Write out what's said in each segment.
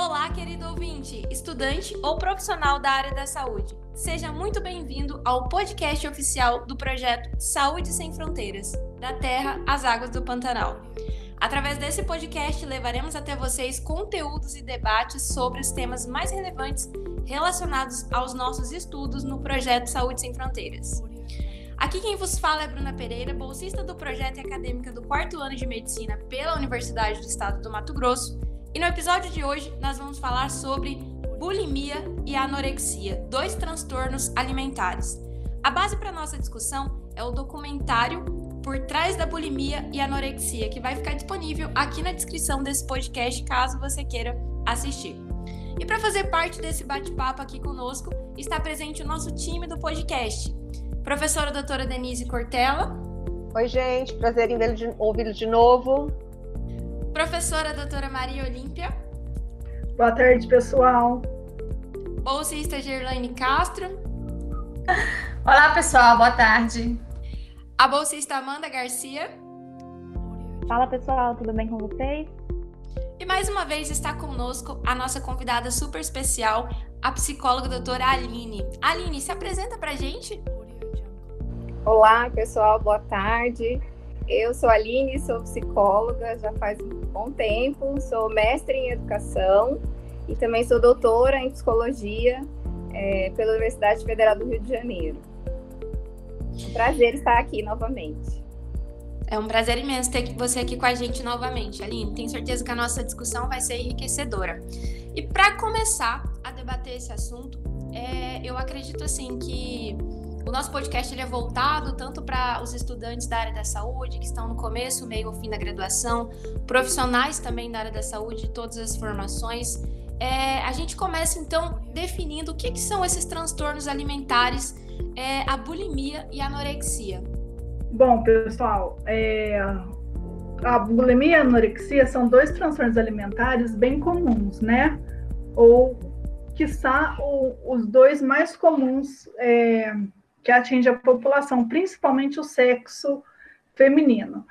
Olá, querido ouvinte, estudante ou profissional da área da saúde. Seja muito bem-vindo ao podcast oficial do projeto Saúde Sem Fronteiras, da Terra às Águas do Pantanal. Através desse podcast, levaremos até vocês conteúdos e debates sobre os temas mais relevantes relacionados aos nossos estudos no projeto Saúde Sem Fronteiras. Aqui quem vos fala é Bruna Pereira, bolsista do projeto acadêmica do quarto ano de medicina pela Universidade do Estado do Mato Grosso e no episódio de hoje nós vamos falar sobre bulimia e anorexia, dois transtornos alimentares. A base para nossa discussão é o documentário Por Trás da Bulimia e Anorexia, que vai ficar disponível aqui na descrição desse podcast, caso você queira assistir. E para fazer parte desse bate-papo aqui conosco, está presente o nosso time do podcast. Professora doutora Denise Cortella. Oi, gente, prazer em ouvi-lo de novo. Professora doutora Maria Olímpia. Boa tarde, pessoal. Bolsista Gerlaine Castro. Olá, pessoal, boa tarde. A bolsista Amanda Garcia. Fala, pessoal, tudo bem com vocês? E mais uma vez está conosco a nossa convidada super especial, a psicóloga doutora Aline. Aline, se apresenta pra gente. Olá, pessoal, boa tarde. Eu sou a Aline, sou psicóloga já faz um bom tempo, sou mestre em educação e também sou doutora em psicologia é, pela Universidade Federal do Rio de Janeiro. Um prazer estar aqui novamente. É um prazer imenso ter você aqui com a gente novamente, Aline. Tenho certeza que a nossa discussão vai ser enriquecedora. E para começar a debater esse assunto, é, eu acredito assim que o nosso podcast ele é voltado tanto para os estudantes da área da saúde, que estão no começo, meio ou fim da graduação, profissionais também da área da saúde, de todas as formações. É, a gente começa então definindo o que, que são esses transtornos alimentares, é, a bulimia e a anorexia. Bom, pessoal, é, a bulimia e a anorexia são dois transtornos alimentares bem comuns, né? Ou, quiçá, o, os dois mais comuns é, que atinge a população, principalmente o sexo feminino.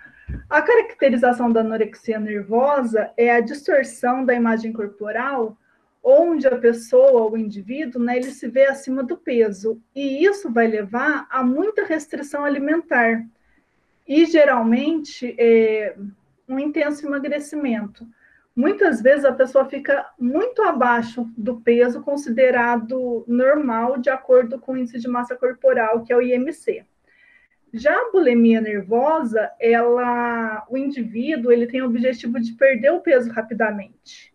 A caracterização da anorexia nervosa é a distorção da imagem corporal, onde a pessoa, o indivíduo, né, ele se vê acima do peso, e isso vai levar a muita restrição alimentar e geralmente é, um intenso emagrecimento. Muitas vezes a pessoa fica muito abaixo do peso considerado normal de acordo com o índice de massa corporal, que é o IMC. Já a bulimia nervosa, ela, o indivíduo, ele tem o objetivo de perder o peso rapidamente.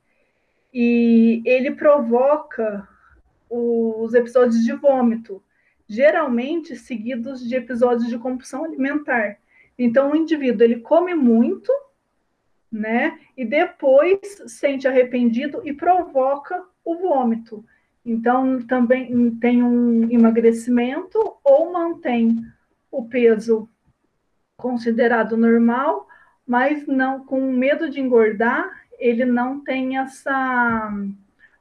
E ele provoca os episódios de vômito, geralmente seguidos de episódios de compulsão alimentar. Então, o indivíduo, ele come muito, né? E depois sente arrependido e provoca o vômito. Então, também tem um emagrecimento ou mantém o peso considerado normal, mas não com medo de engordar, ele não tem essa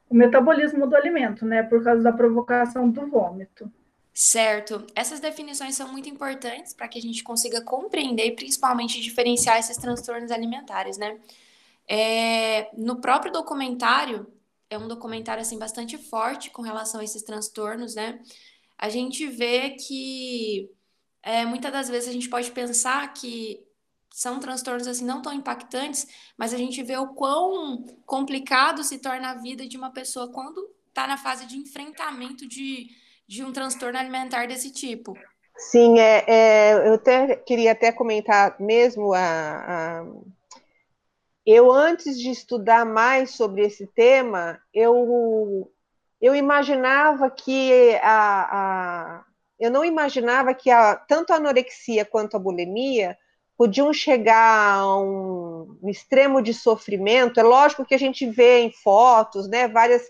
o metabolismo do alimento, né, por causa da provocação do vômito. Certo. Essas definições são muito importantes para que a gente consiga compreender e principalmente diferenciar esses transtornos alimentares, né? É, no próprio documentário, é um documentário assim bastante forte com relação a esses transtornos, né? A gente vê que é, muitas das vezes a gente pode pensar que são transtornos assim não tão impactantes, mas a gente vê o quão complicado se torna a vida de uma pessoa quando está na fase de enfrentamento de de um transtorno alimentar desse tipo. Sim, é, é eu até, queria até comentar mesmo a, a, eu antes de estudar mais sobre esse tema, eu eu imaginava que a, a eu não imaginava que a, tanto a anorexia quanto a bulimia podiam chegar a um, um extremo de sofrimento. É lógico que a gente vê em fotos, né, várias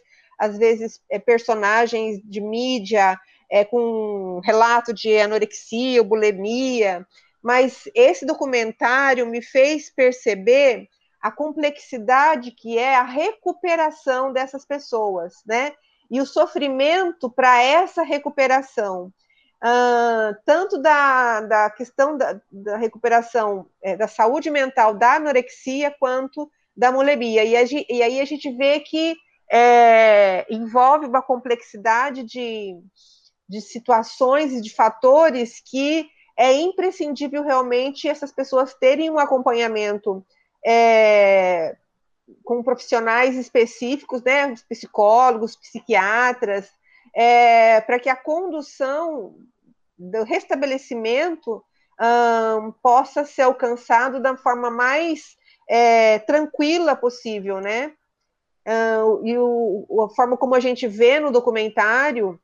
às vezes, é, personagens de mídia é, com relato de anorexia bulimia, mas esse documentário me fez perceber a complexidade que é a recuperação dessas pessoas, né? E o sofrimento para essa recuperação, uh, tanto da, da questão da, da recuperação é, da saúde mental da anorexia, quanto da bulimia. E, e aí a gente vê que é, envolve uma complexidade de, de situações e de fatores que é imprescindível realmente essas pessoas terem um acompanhamento é, com profissionais específicos, né, psicólogos, psiquiatras, é, para que a condução do restabelecimento um, possa ser alcançado da forma mais é, tranquila possível, né? Uh, e o, a forma como a gente vê no documentário,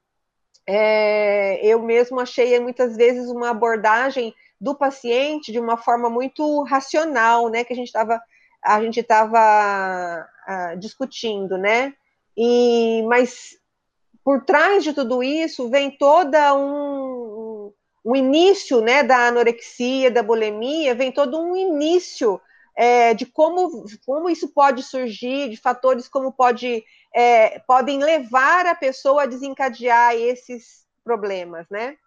é, eu mesmo achei muitas vezes uma abordagem do paciente de uma forma muito racional, né? Que a gente estava a gente estava uh, discutindo, né? E mas por trás de tudo isso vem toda um, um início, né? Da anorexia, da bulimia, vem todo um início é, de como, como isso pode surgir, de fatores como pode, é, podem levar a pessoa a desencadear esses problemas, né?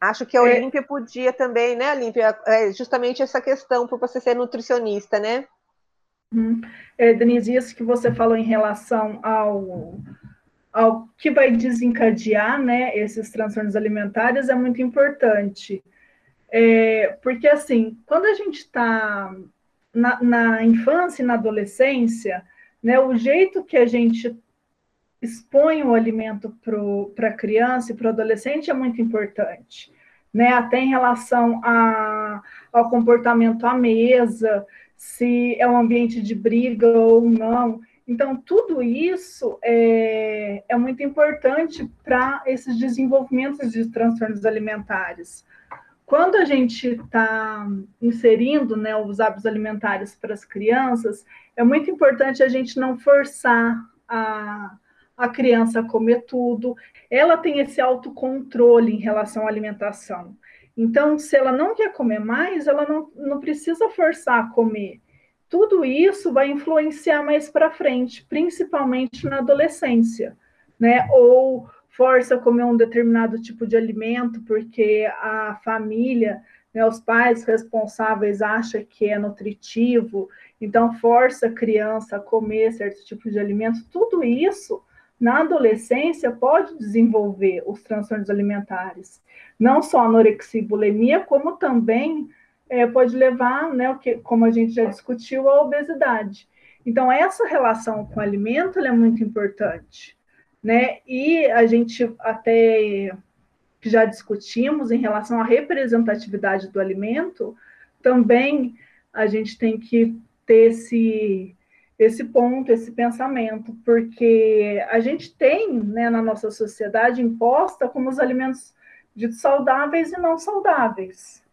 Acho que a é. Olímpia podia também, né, Olímpia, é justamente essa questão para você ser nutricionista, né? Hum. É, Denise, isso que você falou em relação ao, ao que vai desencadear né, esses transtornos alimentares é muito importante. É, porque, assim, quando a gente está na, na infância e na adolescência, né, o jeito que a gente expõe o alimento para a criança e para o adolescente é muito importante, né? Até em relação a, ao comportamento à mesa, se é um ambiente de briga ou não. Então, tudo isso é, é muito importante para esses desenvolvimentos de transtornos alimentares quando a gente está inserindo né, os hábitos alimentares para as crianças, é muito importante a gente não forçar a, a criança a comer tudo. Ela tem esse autocontrole em relação à alimentação. Então, se ela não quer comer mais, ela não, não precisa forçar a comer. Tudo isso vai influenciar mais para frente, principalmente na adolescência, né? Ou força a comer um determinado tipo de alimento porque a família, né, os pais responsáveis acham que é nutritivo, então força a criança a comer certo tipo de alimento. Tudo isso na adolescência pode desenvolver os transtornos alimentares, não só anorexia e bulimia, como também é, pode levar, né, o que, como a gente já discutiu, a obesidade. Então, essa relação com o alimento é muito importante né? E a gente até já discutimos em relação à representatividade do alimento, também a gente tem que ter esse, esse ponto, esse pensamento, porque a gente tem né, na nossa sociedade imposta como os alimentos ditos saudáveis e não saudáveis,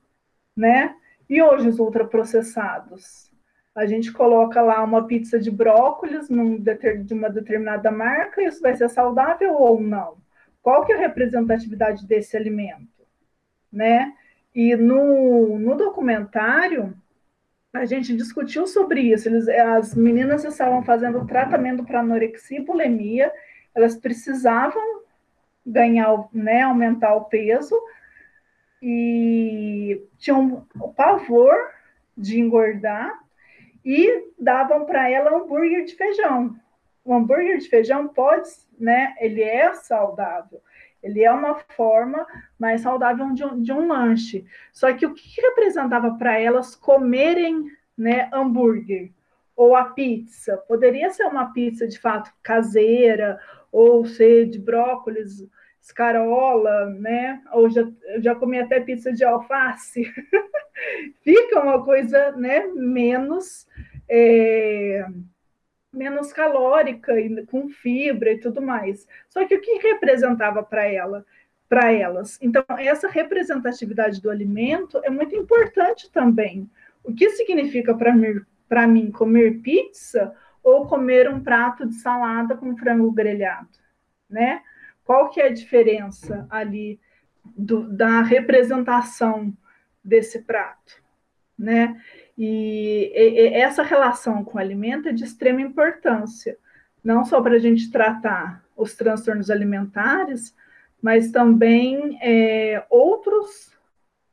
né? E hoje os ultraprocessados, a gente coloca lá uma pizza de brócolis num, de uma determinada marca, isso vai ser saudável ou não? Qual que é a representatividade desse alimento? Né? E no, no documentário, a gente discutiu sobre isso. Eles, as meninas estavam fazendo tratamento para anorexia e bulimia, elas precisavam ganhar, né, aumentar o peso, e tinham o pavor de engordar, e davam para ela hambúrguer de feijão. O hambúrguer de feijão pode, né? Ele é saudável. Ele é uma forma mais saudável de um, de um lanche. Só que o que representava para elas comerem, né, hambúrguer ou a pizza? Poderia ser uma pizza de fato caseira ou ser de brócolis, escarola, né? Ou já, já comi até pizza de alface. Fica uma coisa, né, menos é, menos calórica e com fibra e tudo mais. Só que o que representava para ela? Para elas. Então, essa representatividade do alimento é muito importante também. O que significa para mim, mim comer pizza ou comer um prato de salada com frango grelhado, né? Qual que é a diferença ali do, da representação desse prato, né? E, e, e essa relação com o alimento é de extrema importância, não só para a gente tratar os transtornos alimentares, mas também é, outros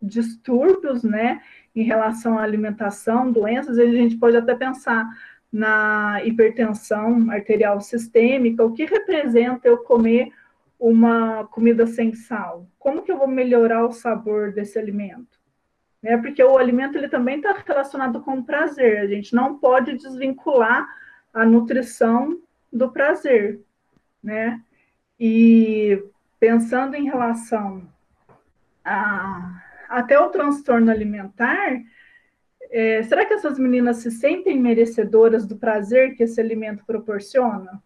distúrbios, né, em relação à alimentação, doenças, a gente pode até pensar na hipertensão arterial sistêmica, o que representa eu comer uma comida sem sal? Como que eu vou melhorar o sabor desse alimento? Né? Porque o alimento ele também está relacionado com o prazer. A gente não pode desvincular a nutrição do prazer, né? E pensando em relação a até o transtorno alimentar, é, será que essas meninas se sentem merecedoras do prazer que esse alimento proporciona?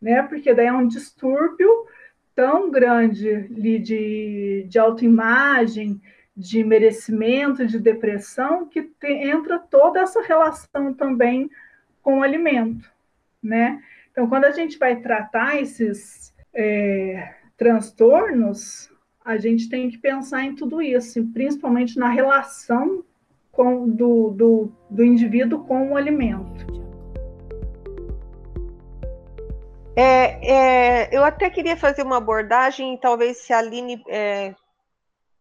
Né? Porque daí é um distúrbio tão grande de, de autoimagem, de merecimento, de depressão, que te, entra toda essa relação também com o alimento, né? Então, quando a gente vai tratar esses é, transtornos, a gente tem que pensar em tudo isso, principalmente na relação com, do, do, do indivíduo com o alimento. É, é, eu até queria fazer uma abordagem, talvez se a Aline é,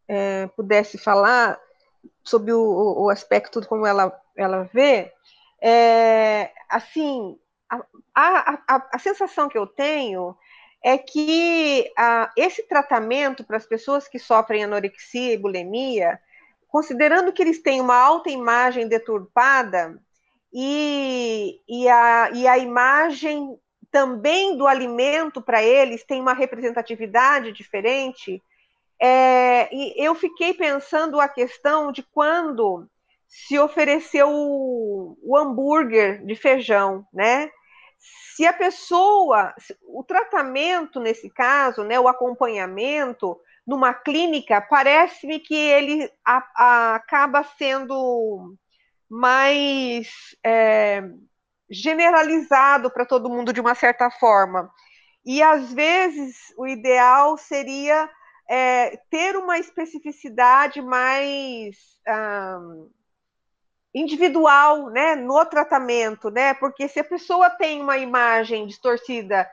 é, pudesse falar sobre o, o, aspecto como ela, ela vê. É, assim, a, a, a, a, sensação que eu tenho é que esse tratamento para as pessoas que sofrem anorexia e bulimia, considerando que eles têm uma alta imagem deturpada e, e, a, e a imagem também do alimento para eles tem uma representatividade diferente, é, e eu fiquei pensando a questão de quando se ofereceu o, o hambúrguer de feijão, né? Se a pessoa, o tratamento nesse caso, né, o acompanhamento, numa clínica, parece-me que ele a, a, acaba sendo mais é, generalizado para todo mundo de uma certa forma. E às vezes o ideal seria é, ter uma especificidade mais individual, né, no tratamento, né? Porque se a pessoa tem uma imagem distorcida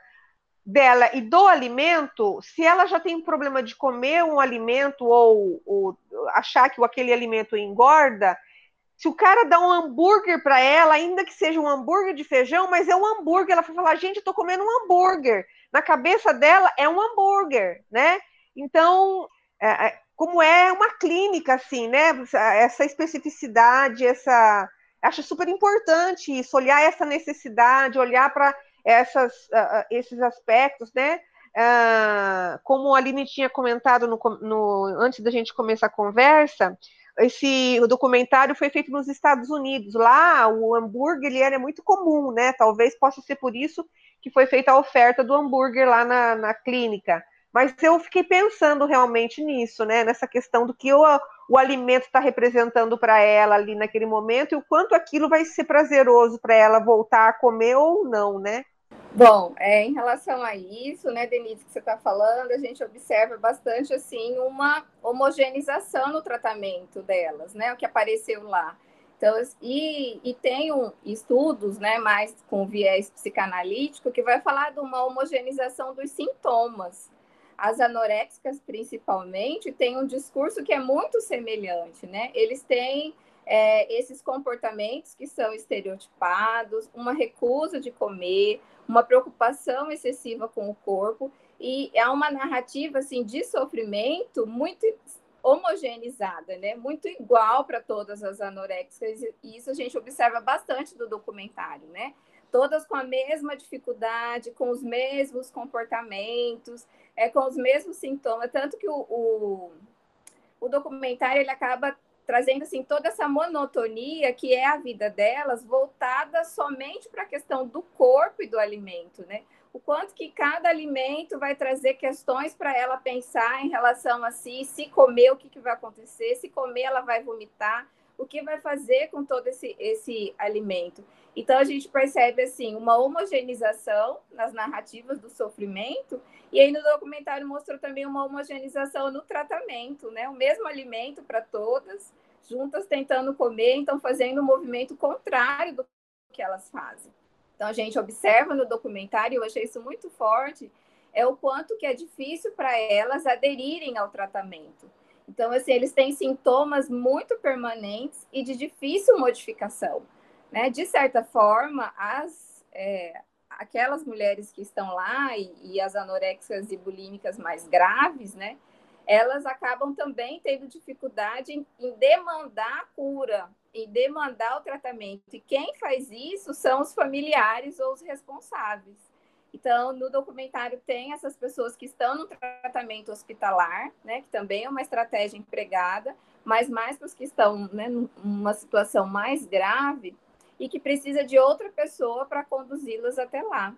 dela e do alimento, se ela já tem um problema de comer um alimento ou, ou achar que aquele alimento engorda, se o cara dá um hambúrguer para ela, ainda que seja um hambúrguer de feijão, mas é um hambúrguer, ela vai falar, gente, eu tô comendo um hambúrguer. Na cabeça dela é um hambúrguer, né? Então, é, é como é uma clínica, assim, né? Essa especificidade, essa. Acho super importante isso, olhar essa necessidade, olhar para uh, esses aspectos, né? Uh, como a Aline tinha comentado no, no, antes da gente começar a conversa, esse documentário foi feito nos Estados Unidos. Lá, o hambúrguer ele era muito comum, né? Talvez possa ser por isso que foi feita a oferta do hambúrguer lá na, na clínica. Mas eu fiquei pensando realmente nisso, né? Nessa questão do que o, o alimento está representando para ela ali naquele momento e o quanto aquilo vai ser prazeroso para ela voltar a comer ou não, né? Bom, é, em relação a isso, né, Denise, que você está falando, a gente observa bastante assim uma homogeneização no tratamento delas, né? O que apareceu lá. Então, e, e tem um, estudos, né, mais com viés psicanalítico, que vai falar de uma homogeneização dos sintomas. As anoréxicas, principalmente, têm um discurso que é muito semelhante, né? Eles têm é, esses comportamentos que são estereotipados, uma recusa de comer, uma preocupação excessiva com o corpo e é uma narrativa assim de sofrimento muito homogeneizada, né? Muito igual para todas as anoréxicas e isso a gente observa bastante do documentário, né? Todas com a mesma dificuldade, com os mesmos comportamentos, é com os mesmos sintomas, tanto que o, o, o documentário ele acaba trazendo assim toda essa monotonia que é a vida delas voltada somente para a questão do corpo e do alimento, né? O quanto que cada alimento vai trazer questões para ela pensar em relação a si, se comer o que, que vai acontecer, se comer ela vai vomitar, o que vai fazer com todo esse, esse alimento. Então a gente percebe assim uma homogeneização nas narrativas do sofrimento e aí no documentário mostrou também uma homogeneização no tratamento, né? O mesmo alimento para todas, juntas tentando comer, então fazendo um movimento contrário do que elas fazem. Então a gente observa no documentário, eu achei isso muito forte, é o quanto que é difícil para elas aderirem ao tratamento. Então, assim, eles têm sintomas muito permanentes e de difícil modificação né? De certa forma, as é, aquelas mulheres que estão lá e, e as anoréxicas e bulímicas mais graves, né? Elas acabam também tendo dificuldade em, em demandar a cura, em demandar o tratamento. E quem faz isso são os familiares ou os responsáveis. Então, no documentário tem essas pessoas que estão no tratamento hospitalar, né, que também é uma estratégia empregada, mas mais para os que estão né, numa situação mais grave e que precisa de outra pessoa para conduzi-las até lá.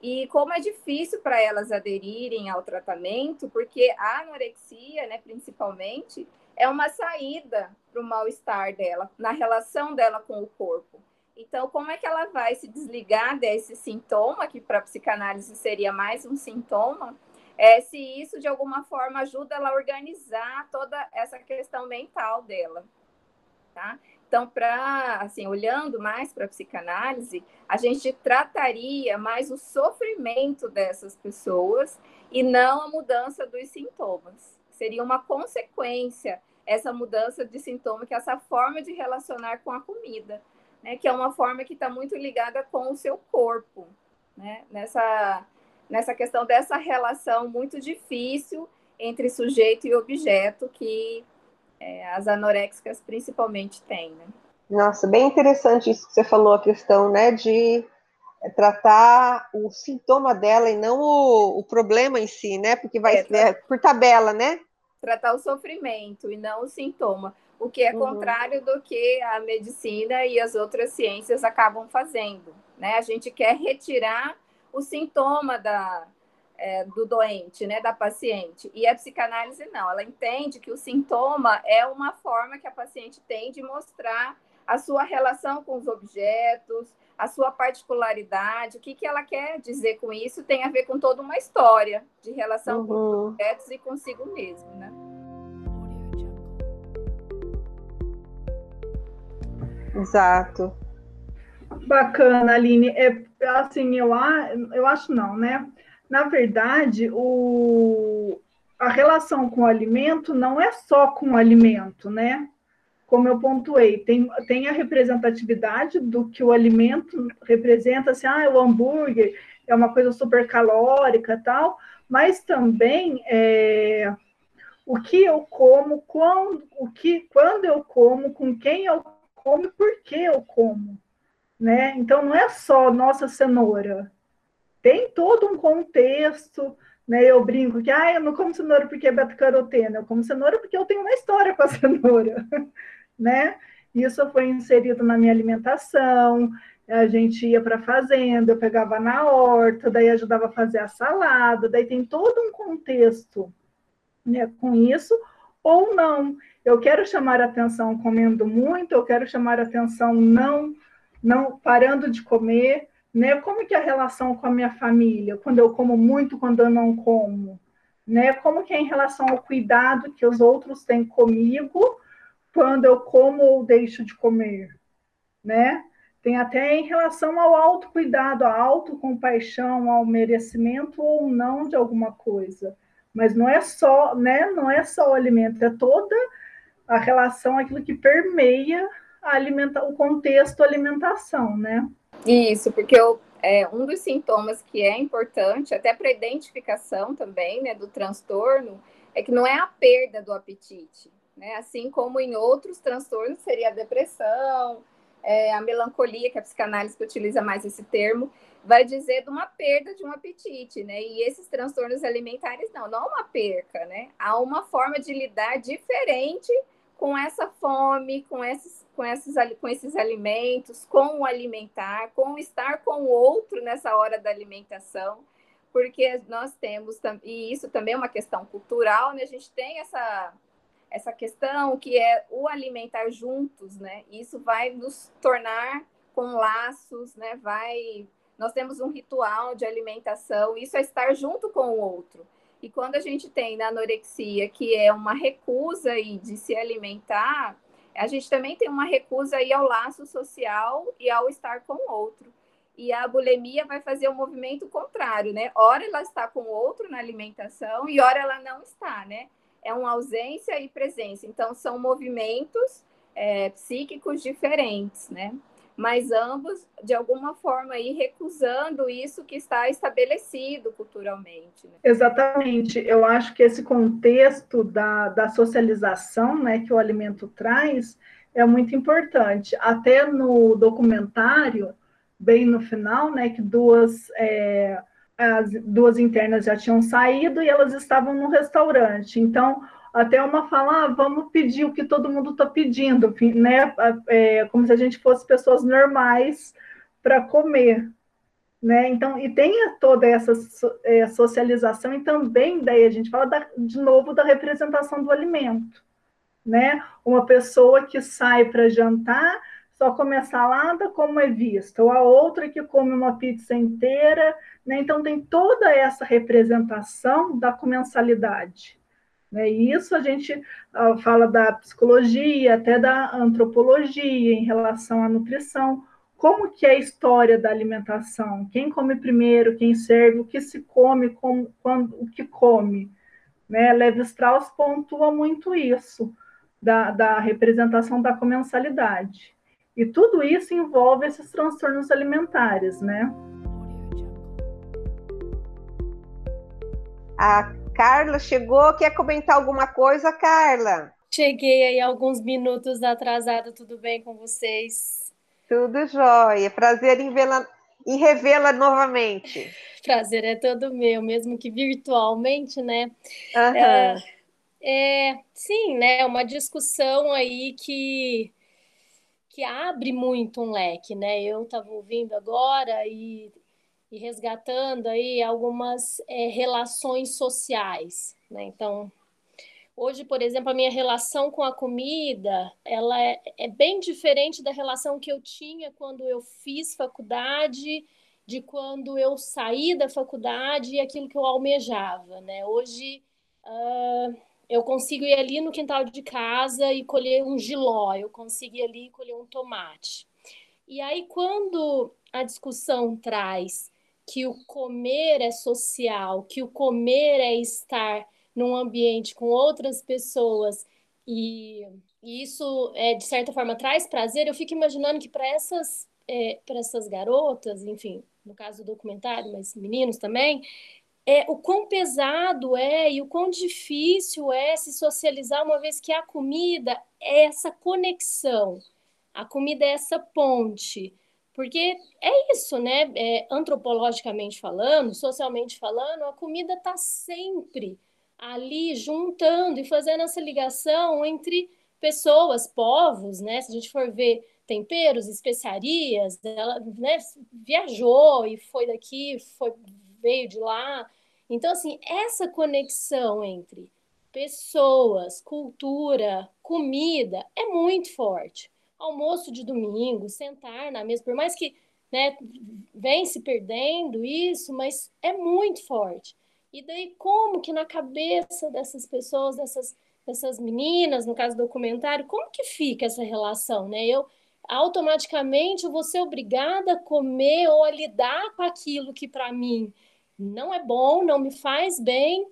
E como é difícil para elas aderirem ao tratamento, porque a anorexia, né, principalmente, é uma saída para o mal-estar dela, na relação dela com o corpo. Então, como é que ela vai se desligar desse sintoma, que para psicanálise seria mais um sintoma, é, se isso de alguma forma ajuda ela a organizar toda essa questão mental dela, tá? Então, para assim, olhando mais para a psicanálise, a gente trataria mais o sofrimento dessas pessoas e não a mudança dos sintomas. Seria uma consequência essa mudança de sintoma, que é essa forma de relacionar com a comida né, que é uma forma que está muito ligada com o seu corpo, né, nessa, nessa questão dessa relação muito difícil entre sujeito e objeto que é, as anoréxicas principalmente têm. Né? Nossa, bem interessante isso que você falou, a questão né, de tratar o sintoma dela e não o, o problema em si, né? Porque vai é, é, por tabela, né? Tratar o sofrimento e não o sintoma o que é uhum. contrário do que a medicina e as outras ciências acabam fazendo. Né? A gente quer retirar o sintoma da, é, do doente, né, da paciente. E a psicanálise não, ela entende que o sintoma é uma forma que a paciente tem de mostrar a sua relação com os objetos, a sua particularidade, o que, que ela quer dizer com isso tem a ver com toda uma história de relação uhum. com os uhum. objetos e consigo mesmo, né? Exato. Bacana, Aline. É, assim, eu, eu acho não, né? Na verdade, o, a relação com o alimento não é só com o alimento, né? Como eu pontuei, tem, tem a representatividade do que o alimento representa, assim, ah, o hambúrguer é uma coisa super calórica tal, mas também é, o que eu como, quando, o que, quando eu como, com quem eu como e por que eu como. Né? Então, não é só nossa cenoura. Tem todo um contexto. Né? Eu brinco que ah, eu não como cenoura porque é beta-caroteno, eu como cenoura porque eu tenho uma história com a cenoura. né? Isso foi inserido na minha alimentação. A gente ia para a fazenda, eu pegava na horta, daí ajudava a fazer a salada, daí tem todo um contexto né, com isso, ou não. Eu quero chamar atenção comendo muito, eu quero chamar atenção não não parando de comer, né? Como que é a relação com a minha família, quando eu como muito, quando eu não como, né? Como que é em relação ao cuidado que os outros têm comigo quando eu como ou deixo de comer, né? Tem até em relação ao autocuidado, à autocompaixão, ao merecimento ou não de alguma coisa. Mas não é só, né? Não é só o alimento, é toda a relação, aquilo que permeia alimenta o contexto alimentação, né? Isso, porque eu, é, um dos sintomas que é importante, até para identificação também, né, do transtorno, é que não é a perda do apetite, né? Assim como em outros transtornos seria a depressão, é, a melancolia, que é a psicanálise que utiliza mais esse termo, vai dizer de uma perda de um apetite, né? E esses transtornos alimentares não, não há uma perca, né? Há uma forma de lidar diferente com essa fome, com esses, com, esses, com esses alimentos, com o alimentar, com estar com o outro nessa hora da alimentação, porque nós temos, e isso também é uma questão cultural, né? A gente tem essa, essa questão que é o alimentar juntos, né? Isso vai nos tornar com laços, né? Vai, nós temos um ritual de alimentação, isso é estar junto com o outro. E quando a gente tem na anorexia, que é uma recusa aí de se alimentar, a gente também tem uma recusa aí ao laço social e ao estar com o outro. E a bulimia vai fazer o um movimento contrário, né? Ora ela está com o outro na alimentação e ora ela não está, né? É uma ausência e presença. Então, são movimentos é, psíquicos diferentes, né? Mas ambos, de alguma forma, aí, recusando isso que está estabelecido culturalmente. Né? Exatamente. Eu acho que esse contexto da, da socialização né, que o alimento traz é muito importante. Até no documentário, bem no final, né, que duas, é, as duas internas já tinham saído e elas estavam no restaurante. Então, até uma fala, ah, vamos pedir o que todo mundo está pedindo, né? É, como se a gente fosse pessoas normais para comer. Né? Então, e tem toda essa é, socialização, e também daí a gente fala da, de novo da representação do alimento. Né? Uma pessoa que sai para jantar só come salada como é visto, ou a outra que come uma pizza inteira, né? Então tem toda essa representação da comensalidade. Né? E isso a gente fala da psicologia, até da antropologia em relação à nutrição. Como que é a história da alimentação? Quem come primeiro, quem serve, o que se come, como, quando, o que come. Né? Levi Strauss pontua muito isso, da, da representação da comensalidade. E tudo isso envolve esses transtornos alimentares, né? A Carla chegou, quer comentar alguma coisa, Carla? Cheguei aí alguns minutos atrasada, tudo bem com vocês? Tudo jóia, prazer em vê-la, em revê-la novamente. Prazer é todo meu, mesmo que virtualmente, né? Uhum. É, é, sim, né? Uma discussão aí que que abre muito um leque, né? Eu estava ouvindo agora e e resgatando aí algumas é, relações sociais, né? Então, hoje, por exemplo, a minha relação com a comida, ela é, é bem diferente da relação que eu tinha quando eu fiz faculdade, de quando eu saí da faculdade e aquilo que eu almejava, né? Hoje uh, eu consigo ir ali no quintal de casa e colher um giló, eu consigo ir ali e colher um tomate. E aí, quando a discussão traz que o comer é social, que o comer é estar num ambiente com outras pessoas e, e isso é de certa forma traz prazer. Eu fico imaginando que para essas é, para essas garotas, enfim, no caso do documentário, mas meninos também, é, o quão pesado é e o quão difícil é se socializar, uma vez que a comida é essa conexão, a comida é essa ponte. Porque é isso, né? É, antropologicamente falando, socialmente falando, a comida está sempre ali juntando e fazendo essa ligação entre pessoas, povos, né? Se a gente for ver temperos, especiarias, ela né, viajou e foi daqui, foi, veio de lá. Então, assim, essa conexão entre pessoas, cultura, comida é muito forte almoço de domingo, sentar na mesa, por mais que né, vem se perdendo isso, mas é muito forte. E daí, como que na cabeça dessas pessoas, dessas, dessas meninas, no caso do documentário, como que fica essa relação, né? Eu automaticamente vou ser obrigada a comer ou a lidar com aquilo que para mim não é bom, não me faz bem,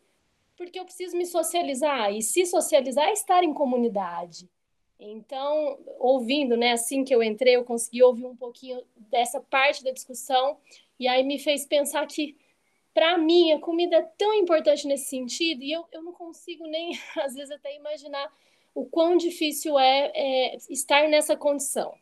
porque eu preciso me socializar. E se socializar é estar em comunidade. Então, ouvindo, né, assim que eu entrei, eu consegui ouvir um pouquinho dessa parte da discussão e aí me fez pensar que, para mim, a comida é tão importante nesse sentido e eu, eu não consigo nem, às vezes, até imaginar o quão difícil é, é estar nessa condição,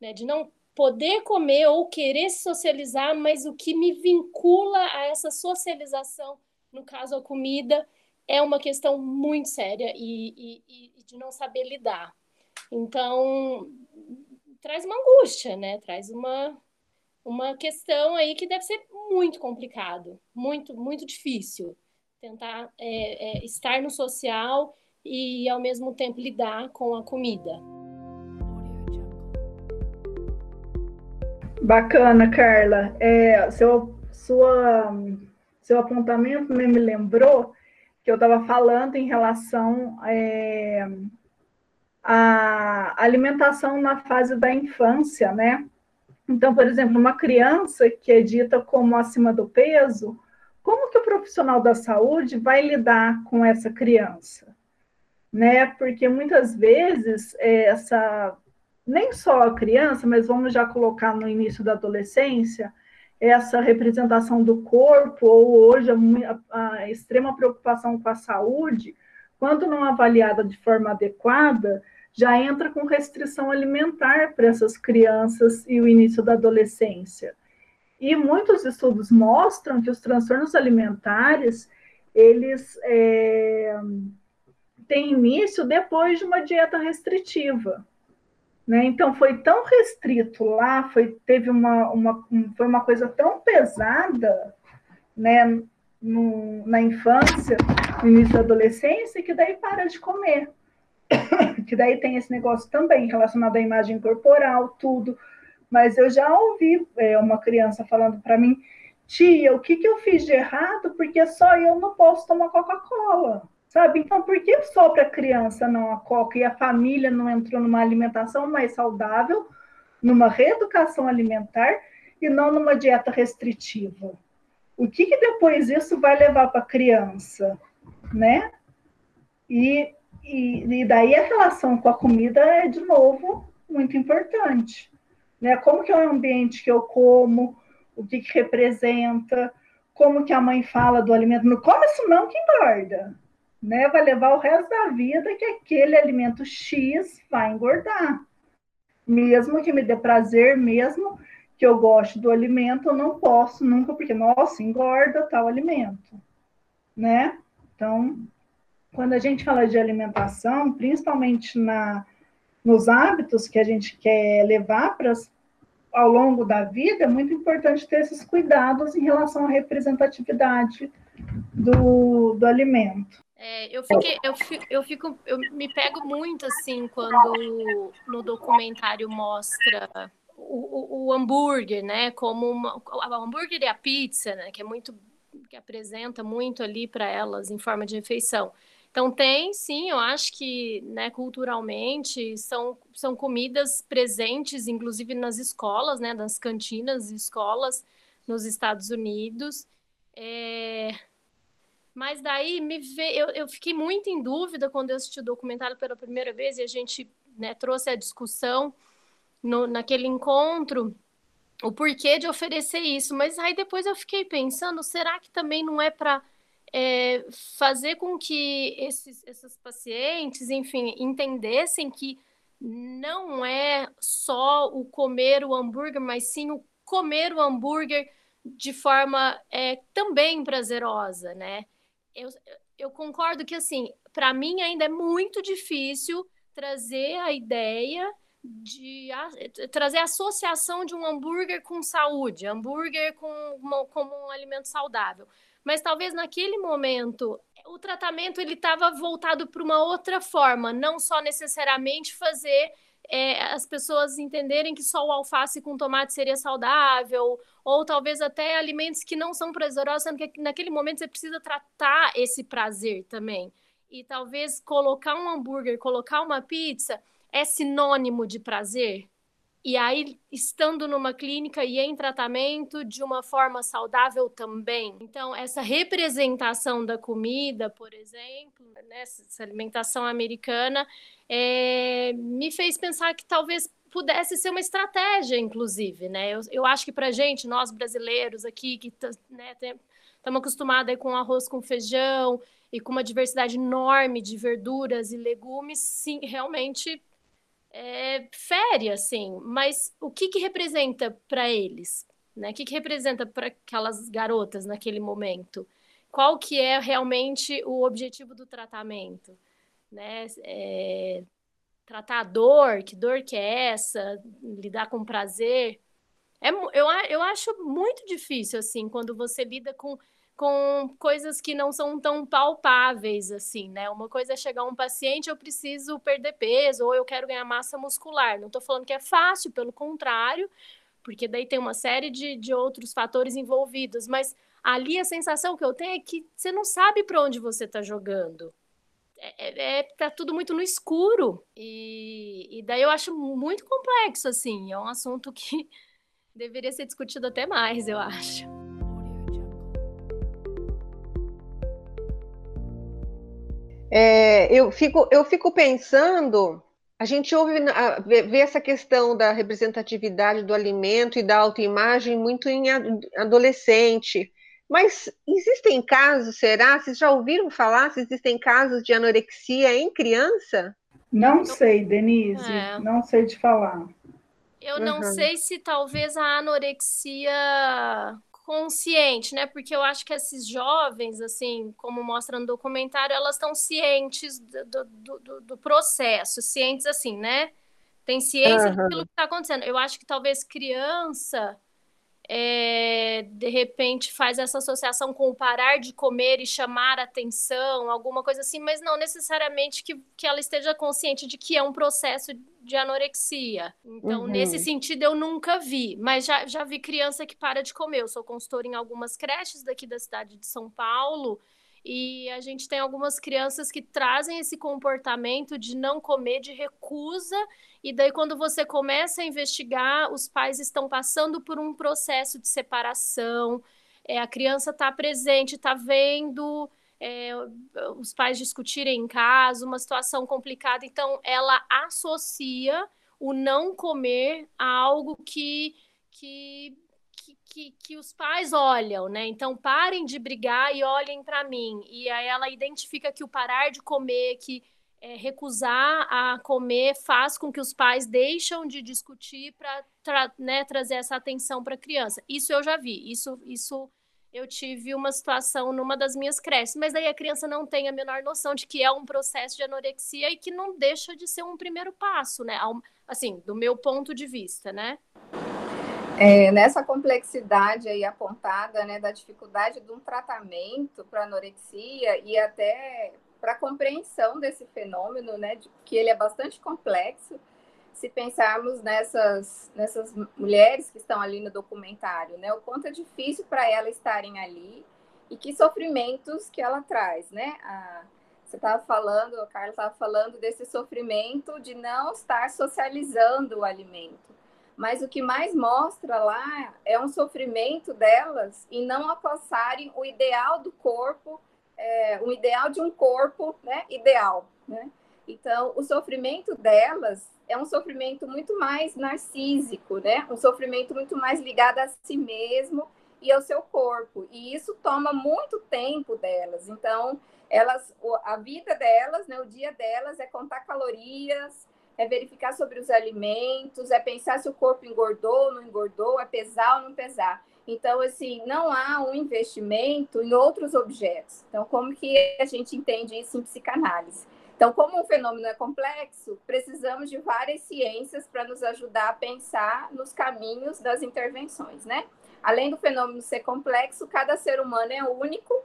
né, de não poder comer ou querer se socializar, mas o que me vincula a essa socialização, no caso a comida, é uma questão muito séria e, e, e de não saber lidar. Então, traz uma angústia, né? Traz uma, uma questão aí que deve ser muito complicado, muito, muito difícil. Tentar é, é, estar no social e, ao mesmo tempo, lidar com a comida. Bacana, Carla. É, seu, sua, seu apontamento me lembrou que eu estava falando em relação é, a alimentação na fase da infância, né? Então, por exemplo, uma criança que é dita como acima do peso, como que o profissional da saúde vai lidar com essa criança? Né? Porque muitas vezes é, essa nem só a criança, mas vamos já colocar no início da adolescência, essa representação do corpo, ou hoje a, a extrema preocupação com a saúde, quando não avaliada de forma adequada, já entra com restrição alimentar para essas crianças e o início da adolescência. E muitos estudos mostram que os transtornos alimentares, eles é, têm início depois de uma dieta restritiva. Né? Então, foi tão restrito lá, foi, teve uma, uma, foi uma coisa tão pesada né, no, na infância, no início da adolescência, que daí para de comer. que daí tem esse negócio também relacionado à imagem corporal, tudo. Mas eu já ouvi é, uma criança falando para mim, tia, o que, que eu fiz de errado? Porque só eu não posso tomar Coca-Cola. Sabe? Então, por que só para a criança não a coca e a família não entrou numa alimentação mais saudável, numa reeducação alimentar e não numa dieta restritiva? O que, que depois isso vai levar para a criança, né? E, e, e daí a relação com a comida é, de novo, muito importante. Né? Como que é o ambiente que eu como, o que, que representa, como que a mãe fala do alimento. Não come isso não que engorda né, vai levar o resto da vida que aquele alimento X vai engordar. Mesmo que me dê prazer, mesmo que eu goste do alimento, eu não posso nunca, porque, nossa, engorda tal alimento, né? Então, quando a gente fala de alimentação, principalmente na, nos hábitos que a gente quer levar para ao longo da vida, é muito importante ter esses cuidados em relação à representatividade do, do alimento. É, eu, fiquei, eu, fico, eu fico, eu me pego muito assim quando no documentário mostra o, o, o hambúrguer, né? Como uma, o hambúrguer e a pizza, né? Que é muito, que apresenta muito ali para elas em forma de refeição. Então tem, sim, eu acho que, né, culturalmente são, são comidas presentes, inclusive nas escolas, né, nas cantinas escolas nos Estados Unidos. É, mas daí me vê, eu, eu fiquei muito em dúvida quando eu assisti o documentário pela primeira vez e a gente né, trouxe a discussão no, naquele encontro o porquê de oferecer isso. Mas aí depois eu fiquei pensando, será que também não é para é, fazer com que esses, esses pacientes, enfim, entendessem que não é só o comer o hambúrguer, mas sim o comer o hambúrguer de forma é, também prazerosa, né? eu, eu concordo que, assim, para mim ainda é muito difícil trazer a ideia de a, trazer a associação de um hambúrguer com saúde, hambúrguer com como um alimento saudável. Mas talvez naquele momento o tratamento ele estava voltado para uma outra forma, não só necessariamente fazer é, as pessoas entenderem que só o alface com tomate seria saudável, ou talvez até alimentos que não são prazerosos, sendo que naquele momento você precisa tratar esse prazer também. E talvez colocar um hambúrguer, colocar uma pizza é sinônimo de prazer. E aí, estando numa clínica e em tratamento de uma forma saudável também. Então, essa representação da comida, por exemplo, né, essa alimentação americana, é, me fez pensar que talvez pudesse ser uma estratégia, inclusive, né? Eu, eu acho que para gente, nós brasileiros aqui, que né, estamos acostumados com arroz com feijão e com uma diversidade enorme de verduras e legumes, sim, realmente é, fere, assim. Mas o que, que representa para eles? Né? O que, que representa para aquelas garotas naquele momento? Qual que é realmente o objetivo do tratamento? né? É, tratar a dor, que dor que é essa, lidar com prazer. É, eu, eu acho muito difícil, assim, quando você lida com, com coisas que não são tão palpáveis, assim, né? Uma coisa é chegar um paciente, eu preciso perder peso, ou eu quero ganhar massa muscular. Não estou falando que é fácil, pelo contrário, porque daí tem uma série de, de outros fatores envolvidos, mas ali a sensação que eu tenho é que você não sabe para onde você está jogando é, é, é, tá tudo muito no escuro. E, e daí eu acho muito complexo, assim. É um assunto que deveria ser discutido até mais, eu acho. É, eu, fico, eu fico pensando a gente ouve vê essa questão da representatividade do alimento e da autoimagem muito em adolescente. Mas existem casos, será? Vocês já ouviram falar se existem casos de anorexia em criança? Não sei, Denise, é. não sei de falar. Eu não uhum. sei se talvez a anorexia consciente, né? Porque eu acho que esses jovens, assim, como mostra no documentário, elas estão cientes do, do, do, do, processo, cientes assim, né? Tem ciência uhum. daquilo que está acontecendo. Eu acho que talvez criança é, de repente faz essa associação com o parar de comer e chamar atenção, alguma coisa assim, mas não necessariamente que, que ela esteja consciente de que é um processo de anorexia. Então, uhum. nesse sentido, eu nunca vi, mas já, já vi criança que para de comer. Eu sou consultora em algumas creches daqui da cidade de São Paulo. E a gente tem algumas crianças que trazem esse comportamento de não comer, de recusa, e daí, quando você começa a investigar, os pais estão passando por um processo de separação, é, a criança está presente, está vendo é, os pais discutirem em casa, uma situação complicada, então ela associa o não comer a algo que, que que, que, os pais olham, né? Então parem de brigar e olhem para mim. E aí ela identifica que o parar de comer, que é, recusar a comer faz com que os pais deixam de discutir para tra né, trazer essa atenção para a criança. Isso eu já vi. Isso, isso eu tive uma situação numa das minhas creches, mas daí a criança não tem a menor noção de que é um processo de anorexia e que não deixa de ser um primeiro passo, né? Assim, do meu ponto de vista, né? É, nessa complexidade aí apontada, né, da dificuldade de um tratamento para anorexia e até para a compreensão desse fenômeno, né, de, que ele é bastante complexo, se pensarmos nessas, nessas mulheres que estão ali no documentário, né, o quanto é difícil para elas estarem ali e que sofrimentos que ela traz, né, a, você estava falando, a Carla estava falando desse sofrimento de não estar socializando o alimento mas o que mais mostra lá é um sofrimento delas em não alcançarem o ideal do corpo, é, o ideal de um corpo né, ideal. Né? Então, o sofrimento delas é um sofrimento muito mais narcísico, né? um sofrimento muito mais ligado a si mesmo e ao seu corpo. E isso toma muito tempo delas. Então, elas, a vida delas, né, o dia delas é contar calorias, é verificar sobre os alimentos, é pensar se o corpo engordou ou não engordou, é pesar ou não pesar. Então, assim, não há um investimento em outros objetos. Então, como que a gente entende isso em psicanálise? Então, como o fenômeno é complexo, precisamos de várias ciências para nos ajudar a pensar nos caminhos das intervenções, né? Além do fenômeno ser complexo, cada ser humano é único,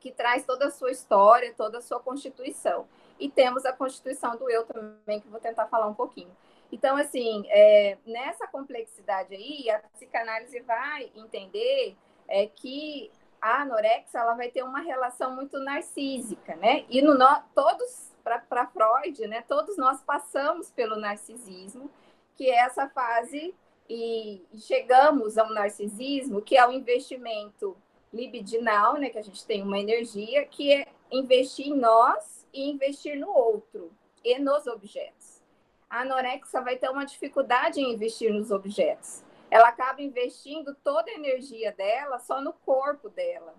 que traz toda a sua história, toda a sua constituição. E temos a constituição do eu também, que vou tentar falar um pouquinho. Então, assim, é, nessa complexidade aí, a psicanálise vai entender é, que a anorexia ela vai ter uma relação muito narcísica, né? E no, todos, para Freud, né, todos nós passamos pelo narcisismo, que é essa fase, e chegamos a um narcisismo, que é o investimento libidinal, né, que a gente tem uma energia, que é investir em nós e investir no outro e nos objetos. A anorexia vai ter uma dificuldade em investir nos objetos. Ela acaba investindo toda a energia dela só no corpo dela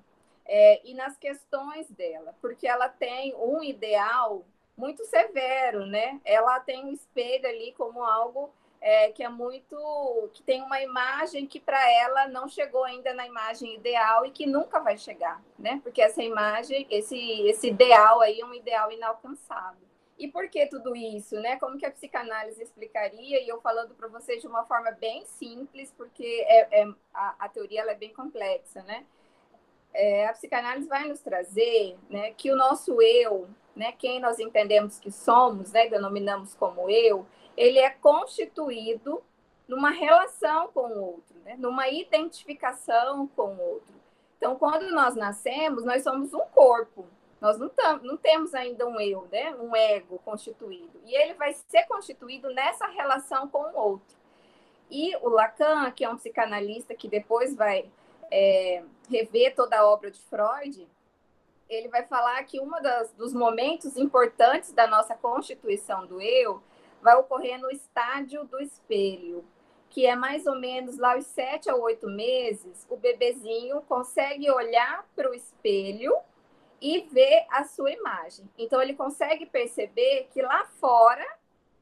é, e nas questões dela, porque ela tem um ideal muito severo, né? Ela tem um espelho ali como algo é, que é muito. que tem uma imagem que para ela não chegou ainda na imagem ideal e que nunca vai chegar, né? Porque essa imagem, esse, esse ideal aí é um ideal inalcançável. E por que tudo isso, né? Como que a psicanálise explicaria? E eu falando para vocês de uma forma bem simples, porque é, é a, a, teoria é bem complexa, né? É, a psicanálise vai nos trazer né, que o nosso eu, né, quem nós entendemos que somos, né, denominamos como eu, ele é constituído numa relação com o outro, né? numa identificação com o outro. Então, quando nós nascemos, nós somos um corpo. Nós não, tam, não temos ainda um eu, né? um ego constituído. E ele vai ser constituído nessa relação com o outro. E o Lacan, que é um psicanalista que depois vai é, rever toda a obra de Freud, ele vai falar que um dos momentos importantes da nossa constituição do eu vai ocorrer no estádio do espelho, que é mais ou menos lá os sete a oito meses, o bebezinho consegue olhar para o espelho e ver a sua imagem. Então, ele consegue perceber que lá fora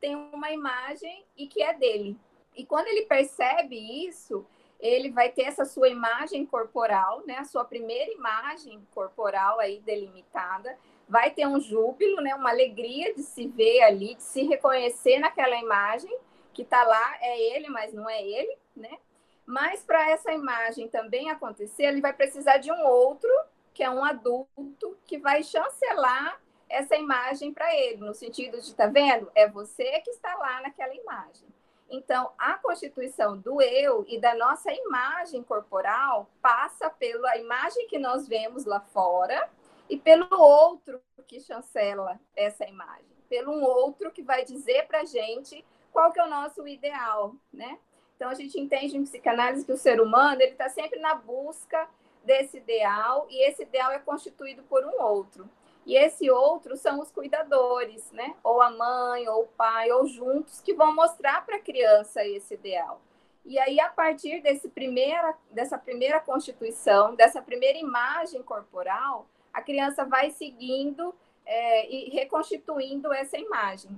tem uma imagem e que é dele. E quando ele percebe isso, ele vai ter essa sua imagem corporal, né? A sua primeira imagem corporal aí delimitada, vai ter um júbilo, né? Uma alegria de se ver ali, de se reconhecer naquela imagem que está lá, é ele, mas não é ele, né? Mas para essa imagem também acontecer, ele vai precisar de um outro, que é um adulto, que vai chancelar essa imagem para ele, no sentido de, tá vendo? É você que está lá naquela imagem. Então, a constituição do eu e da nossa imagem corporal passa pela imagem que nós vemos lá fora e pelo outro que chancela essa imagem, pelo um outro que vai dizer para a gente qual que é o nosso ideal, né? Então, a gente entende em psicanálise que o ser humano ele está sempre na busca desse ideal e esse ideal é constituído por um outro. E esse outro são os cuidadores, né? Ou a mãe, ou o pai, ou juntos, que vão mostrar para a criança esse ideal. E aí, a partir desse primeira, dessa primeira constituição, dessa primeira imagem corporal, a criança vai seguindo é, e reconstituindo essa imagem.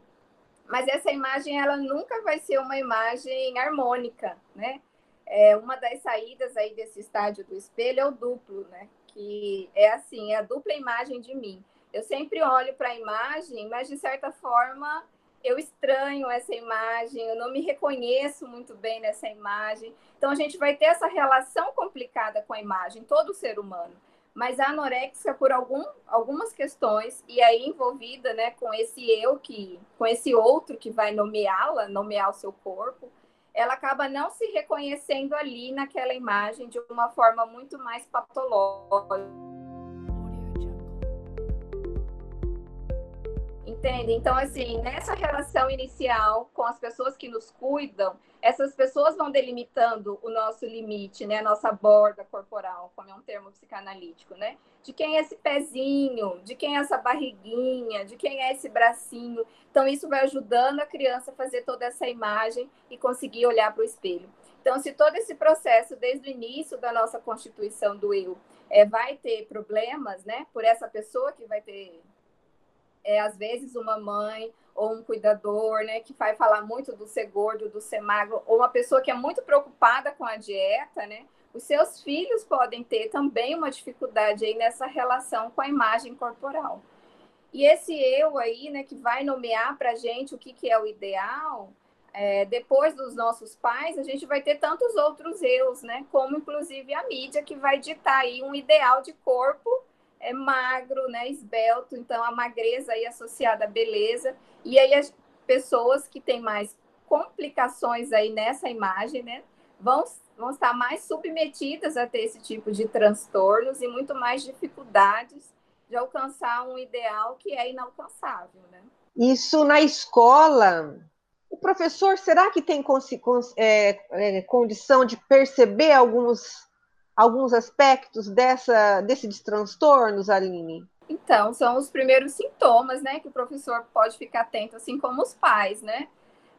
Mas essa imagem, ela nunca vai ser uma imagem harmônica, né? É, uma das saídas aí desse estádio do espelho é o duplo, né? Que é assim, é a dupla imagem de mim. Eu sempre olho para a imagem, mas de certa forma eu estranho essa imagem, eu não me reconheço muito bem nessa imagem. Então a gente vai ter essa relação complicada com a imagem, todo ser humano. Mas a anorexia, por algum, algumas questões, e aí envolvida né, com esse eu que, com esse outro que vai nomeá-la, nomear o seu corpo, ela acaba não se reconhecendo ali naquela imagem de uma forma muito mais patológica Entende? Então, assim, nessa relação inicial com as pessoas que nos cuidam, essas pessoas vão delimitando o nosso limite, né? A nossa borda corporal, como é um termo psicanalítico, né? De quem é esse pezinho, de quem é essa barriguinha, de quem é esse bracinho. Então, isso vai ajudando a criança a fazer toda essa imagem e conseguir olhar para o espelho. Então, se todo esse processo, desde o início da nossa constituição do eu, é, vai ter problemas, né? Por essa pessoa que vai ter é, às vezes, uma mãe ou um cuidador, né, que vai falar muito do ser gordo, do ser magro, ou uma pessoa que é muito preocupada com a dieta, né, os seus filhos podem ter também uma dificuldade aí nessa relação com a imagem corporal. E esse eu aí, né, que vai nomear para a gente o que, que é o ideal, é, depois dos nossos pais, a gente vai ter tantos outros eus, né, como inclusive a mídia, que vai ditar aí um ideal de corpo é magro, né, esbelto, então a magreza aí associada à beleza, e aí as pessoas que têm mais complicações aí nessa imagem, né, vão, vão estar mais submetidas a ter esse tipo de transtornos e muito mais dificuldades de alcançar um ideal que é inalcançável, né? Isso na escola, o professor, será que tem é, é, condição de perceber alguns alguns aspectos dessa, desses transtornos, Aline? Então, são os primeiros sintomas, né, que o professor pode ficar atento, assim como os pais, né?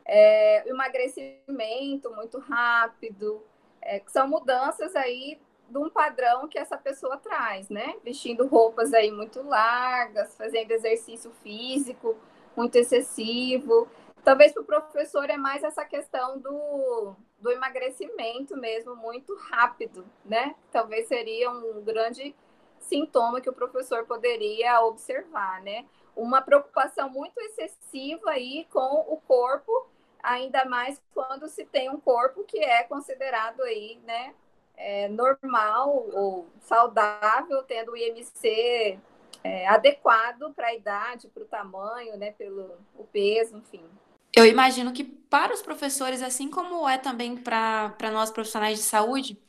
É, emagrecimento muito rápido, é, são mudanças aí de um padrão que essa pessoa traz, né? Vestindo roupas aí muito largas, fazendo exercício físico muito excessivo. Talvez para o professor é mais essa questão do, do emagrecimento mesmo, muito rápido, né? Talvez seria um grande sintoma que o professor poderia observar, né? Uma preocupação muito excessiva aí com o corpo, ainda mais quando se tem um corpo que é considerado aí, né? É, normal ou saudável, tendo o IMC é, adequado para a idade, para o tamanho, né? Pelo o peso, enfim. Eu imagino que para os professores, assim como é também para nós profissionais de saúde,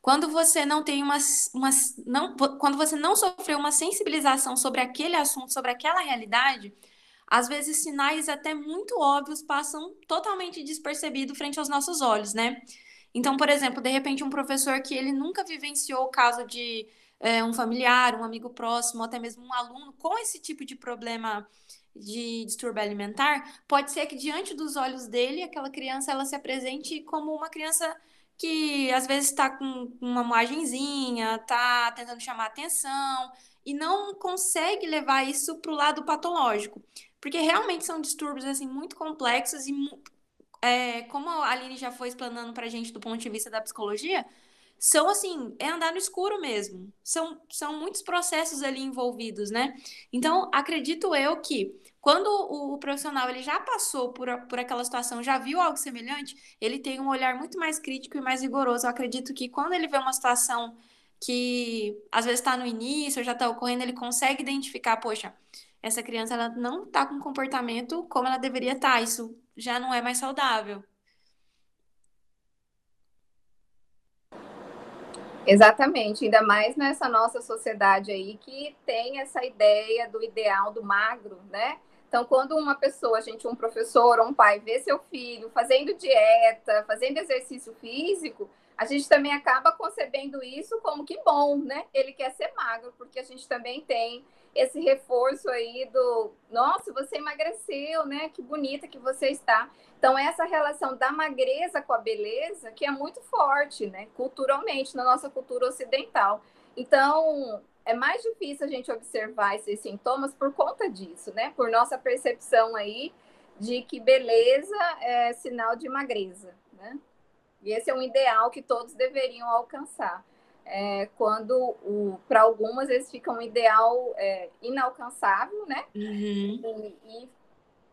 quando você não tem uma, uma não, quando você não sofreu uma sensibilização sobre aquele assunto, sobre aquela realidade, às vezes sinais até muito óbvios passam totalmente despercebidos frente aos nossos olhos, né? Então, por exemplo, de repente um professor que ele nunca vivenciou o caso de é, um familiar, um amigo próximo, ou até mesmo um aluno com esse tipo de problema de distúrbio alimentar, pode ser que diante dos olhos dele, aquela criança ela se apresente como uma criança que às vezes está com uma moagenzinha, está tentando chamar atenção e não consegue levar isso para o lado patológico, porque realmente são distúrbios assim muito complexos e é, como a Aline já foi explanando para a gente do ponto de vista da psicologia, são assim, é andar no escuro mesmo. São, são muitos processos ali envolvidos, né? Então, acredito eu que quando o, o, profissional ele já passou por, por aquela situação, já viu algo semelhante, ele tem um olhar muito mais crítico e mais rigoroso. Eu acredito que quando ele vê uma situação que às vezes está no início, já está ocorrendo, ele consegue identificar, poxa, essa criança ela não está com comportamento como ela deveria estar. Tá. Isso já não é mais saudável. Exatamente, ainda mais nessa nossa sociedade aí que tem essa ideia do ideal do magro, né? Então, quando uma pessoa, gente, um professor ou um pai vê seu filho fazendo dieta, fazendo exercício físico, a gente também acaba concebendo isso como que bom, né? Ele quer ser magro, porque a gente também tem esse reforço aí do, nossa, você emagreceu, né? Que bonita que você está. Então, essa relação da magreza com a beleza que é muito forte, né? Culturalmente, na nossa cultura ocidental. Então, é mais difícil a gente observar esses sintomas por conta disso, né? Por nossa percepção aí de que beleza é sinal de magreza, né? E esse é um ideal que todos deveriam alcançar é, quando para algumas eles ficam um ideal é, inalcançável, né? Uhum. E,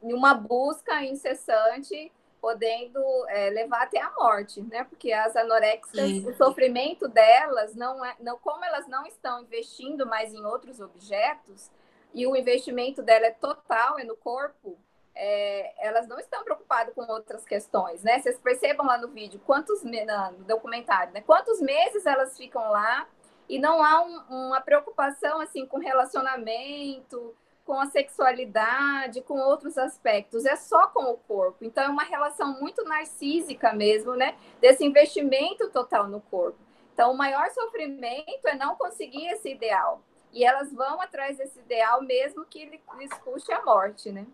e, uma busca incessante podendo é, levar até a morte, né? Porque as anoréxicas, Sim. o sofrimento delas não é, não, como elas não estão investindo mais em outros objetos e o investimento dela é total, é no corpo, é, elas não estão preocupadas com outras questões, né? Vocês percebam lá no vídeo, quantos no documentário, né? Quantos meses elas ficam lá e não há um, uma preocupação assim com relacionamento, com a sexualidade, com outros aspectos, é só com o corpo. Então é uma relação muito narcísica mesmo, né? Desse investimento total no corpo. Então o maior sofrimento é não conseguir esse ideal. E elas vão atrás desse ideal mesmo que lhes puxe a morte, né?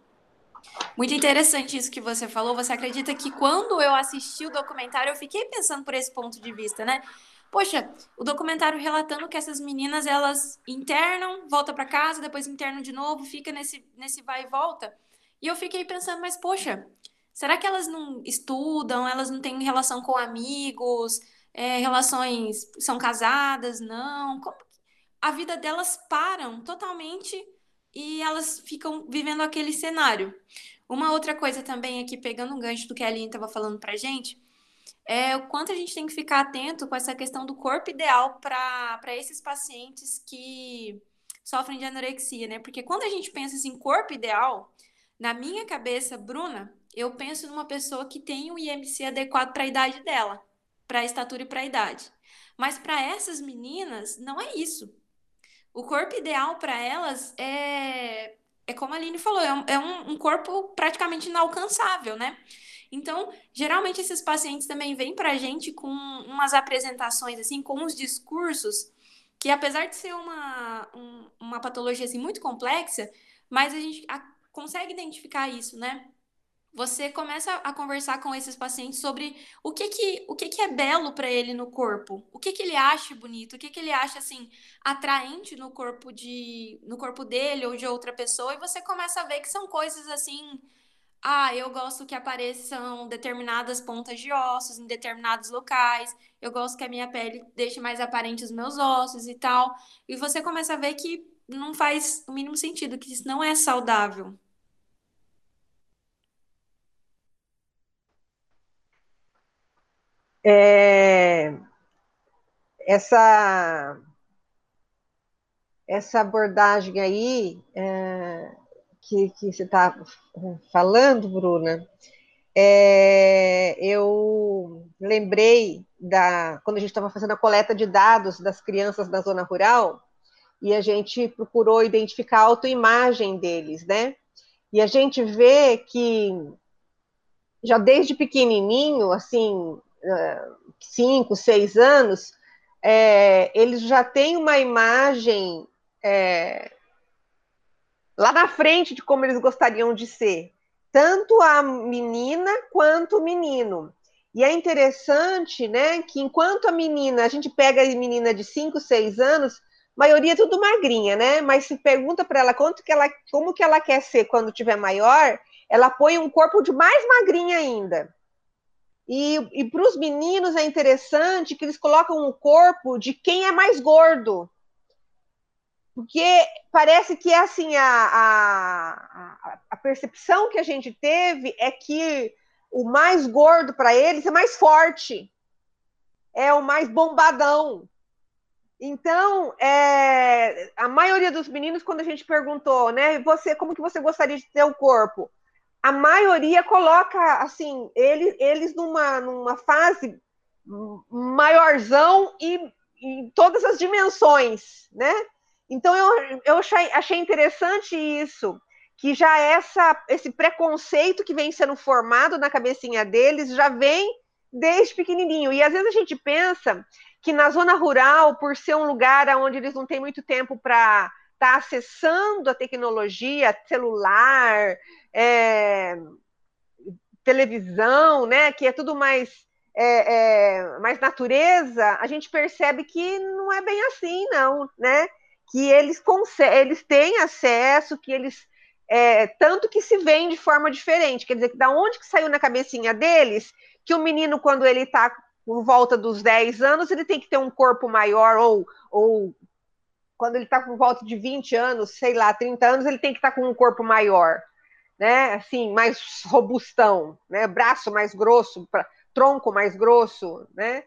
Muito interessante isso que você falou. Você acredita que quando eu assisti o documentário, eu fiquei pensando por esse ponto de vista, né? Poxa, o documentário relatando que essas meninas elas internam, volta para casa, depois internam de novo, fica nesse nesse vai e volta. E eu fiquei pensando, mas poxa, será que elas não estudam? Elas não têm relação com amigos? É, relações são casadas? Não? Como a vida delas param totalmente e elas ficam vivendo aquele cenário. Uma outra coisa também aqui, pegando um gancho do que a Aline estava falando para gente, é o quanto a gente tem que ficar atento com essa questão do corpo ideal para esses pacientes que sofrem de anorexia, né? Porque quando a gente pensa assim, corpo ideal, na minha cabeça, Bruna, eu penso numa pessoa que tem um IMC adequado para a idade dela, para a estatura e para a idade. Mas para essas meninas, não é isso. O corpo ideal para elas é, é como a Aline falou, é, um, é um corpo praticamente inalcançável, né? Então, geralmente esses pacientes também vêm para a gente com umas apresentações, assim, com uns discursos que, apesar de ser uma, um, uma patologia assim, muito complexa, mas a gente a, consegue identificar isso, né? você começa a conversar com esses pacientes sobre o que que, o que, que é belo para ele no corpo, o que que ele acha bonito, o que que ele acha assim atraente no corpo de no corpo dele ou de outra pessoa e você começa a ver que são coisas assim, ah, eu gosto que apareçam determinadas pontas de ossos em determinados locais, eu gosto que a minha pele deixe mais aparente os meus ossos e tal, e você começa a ver que não faz o mínimo sentido, que isso não é saudável. É, essa, essa abordagem aí é, que, que você está falando, Bruna, é, eu lembrei da quando a gente estava fazendo a coleta de dados das crianças da zona rural e a gente procurou identificar a autoimagem deles, né? E a gente vê que já desde pequenininho, assim, cinco, seis anos, é, eles já têm uma imagem é, lá na frente de como eles gostariam de ser, tanto a menina quanto o menino. E é interessante, né, que enquanto a menina, a gente pega a menina de 5, 6 anos, maioria é tudo magrinha, né? Mas se pergunta para ela quanto que ela, como que ela quer ser quando tiver maior, ela põe um corpo de mais magrinha ainda. E, e para os meninos é interessante que eles colocam o corpo de quem é mais gordo. Porque parece que assim a, a, a percepção que a gente teve é que o mais gordo para eles é mais forte, é o mais bombadão. Então, é, a maioria dos meninos, quando a gente perguntou, né, você, como que você gostaria de ter o corpo? A maioria coloca, assim, eles, eles numa, numa fase maiorzão e em todas as dimensões, né? Então, eu, eu achei, interessante isso, que já essa, esse preconceito que vem sendo formado na cabecinha deles já vem desde pequenininho. E às vezes a gente pensa que na zona rural, por ser um lugar onde eles não têm muito tempo para estar tá acessando a tecnologia, celular, é, televisão, né, que é tudo mais é, é, mais natureza, a gente percebe que não é bem assim, não, né? Que eles, eles têm acesso, que eles é, tanto que se vê de forma diferente. Quer dizer, que da onde que saiu na cabecinha deles que o menino, quando ele está por volta dos 10 anos, ele tem que ter um corpo maior, ou, ou quando ele está por volta de 20 anos, sei lá, 30 anos, ele tem que estar tá com um corpo maior, né? Assim, mais robustão, né? Braço mais grosso, pra, tronco mais grosso, né?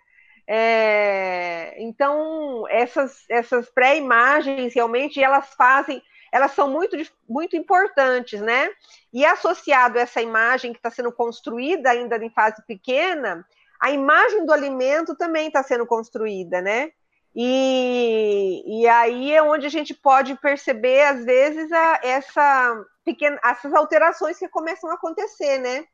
É, então, essas, essas pré-imagens realmente elas fazem, elas são muito, muito importantes, né? E associado a essa imagem que está sendo construída ainda em fase pequena, a imagem do alimento também está sendo construída, né? E, e aí é onde a gente pode perceber, às vezes, a, essa pequena, essas alterações que começam a acontecer, né?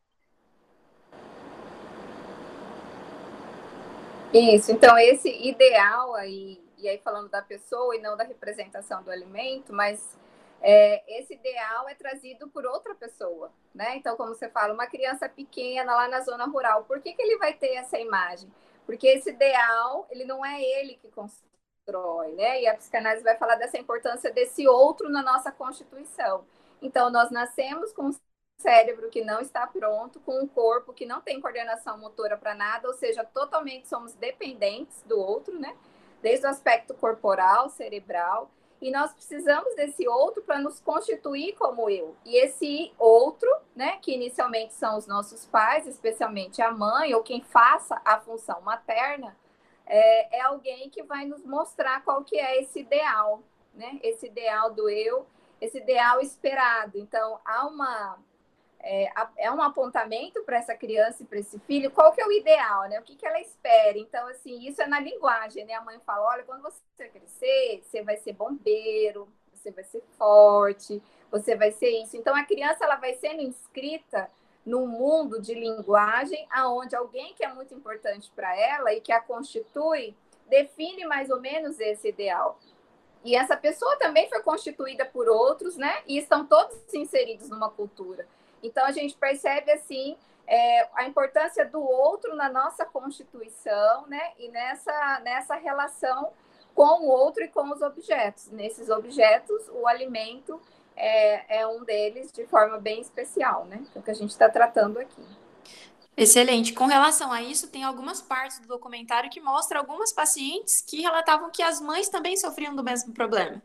Isso, então esse ideal aí, e aí falando da pessoa e não da representação do alimento, mas é, esse ideal é trazido por outra pessoa, né? Então, como você fala, uma criança pequena lá na zona rural, por que, que ele vai ter essa imagem? Porque esse ideal, ele não é ele que constrói, né? E a psicanálise vai falar dessa importância desse outro na nossa constituição. Então, nós nascemos com um cérebro que não está pronto, com um corpo que não tem coordenação motora para nada, ou seja, totalmente somos dependentes do outro, né? Desde o aspecto corporal, cerebral, e nós precisamos desse outro para nos constituir como eu. E esse outro, né, que inicialmente são os nossos pais, especialmente a mãe ou quem faça a função materna, é, é alguém que vai nos mostrar qual que é esse ideal, né? Esse ideal do eu, esse ideal esperado. Então, há uma é, é um apontamento para essa criança e para esse filho, qual que é o ideal, né? O que, que ela espera. Então, assim, isso é na linguagem, né? A mãe fala, olha, quando você crescer, você vai ser bombeiro, você vai ser forte, você vai ser isso. Então, a criança, ela vai sendo inscrita num mundo de linguagem aonde alguém que é muito importante para ela e que a constitui, define mais ou menos esse ideal. E essa pessoa também foi constituída por outros, né? E estão todos inseridos numa cultura. Então, a gente percebe, assim, é, a importância do outro na nossa constituição, né? E nessa, nessa relação com o outro e com os objetos. Nesses objetos, o alimento é, é um deles de forma bem especial, né? É o que a gente está tratando aqui. Excelente. Com relação a isso, tem algumas partes do documentário que mostram algumas pacientes que relatavam que as mães também sofriam do mesmo problema.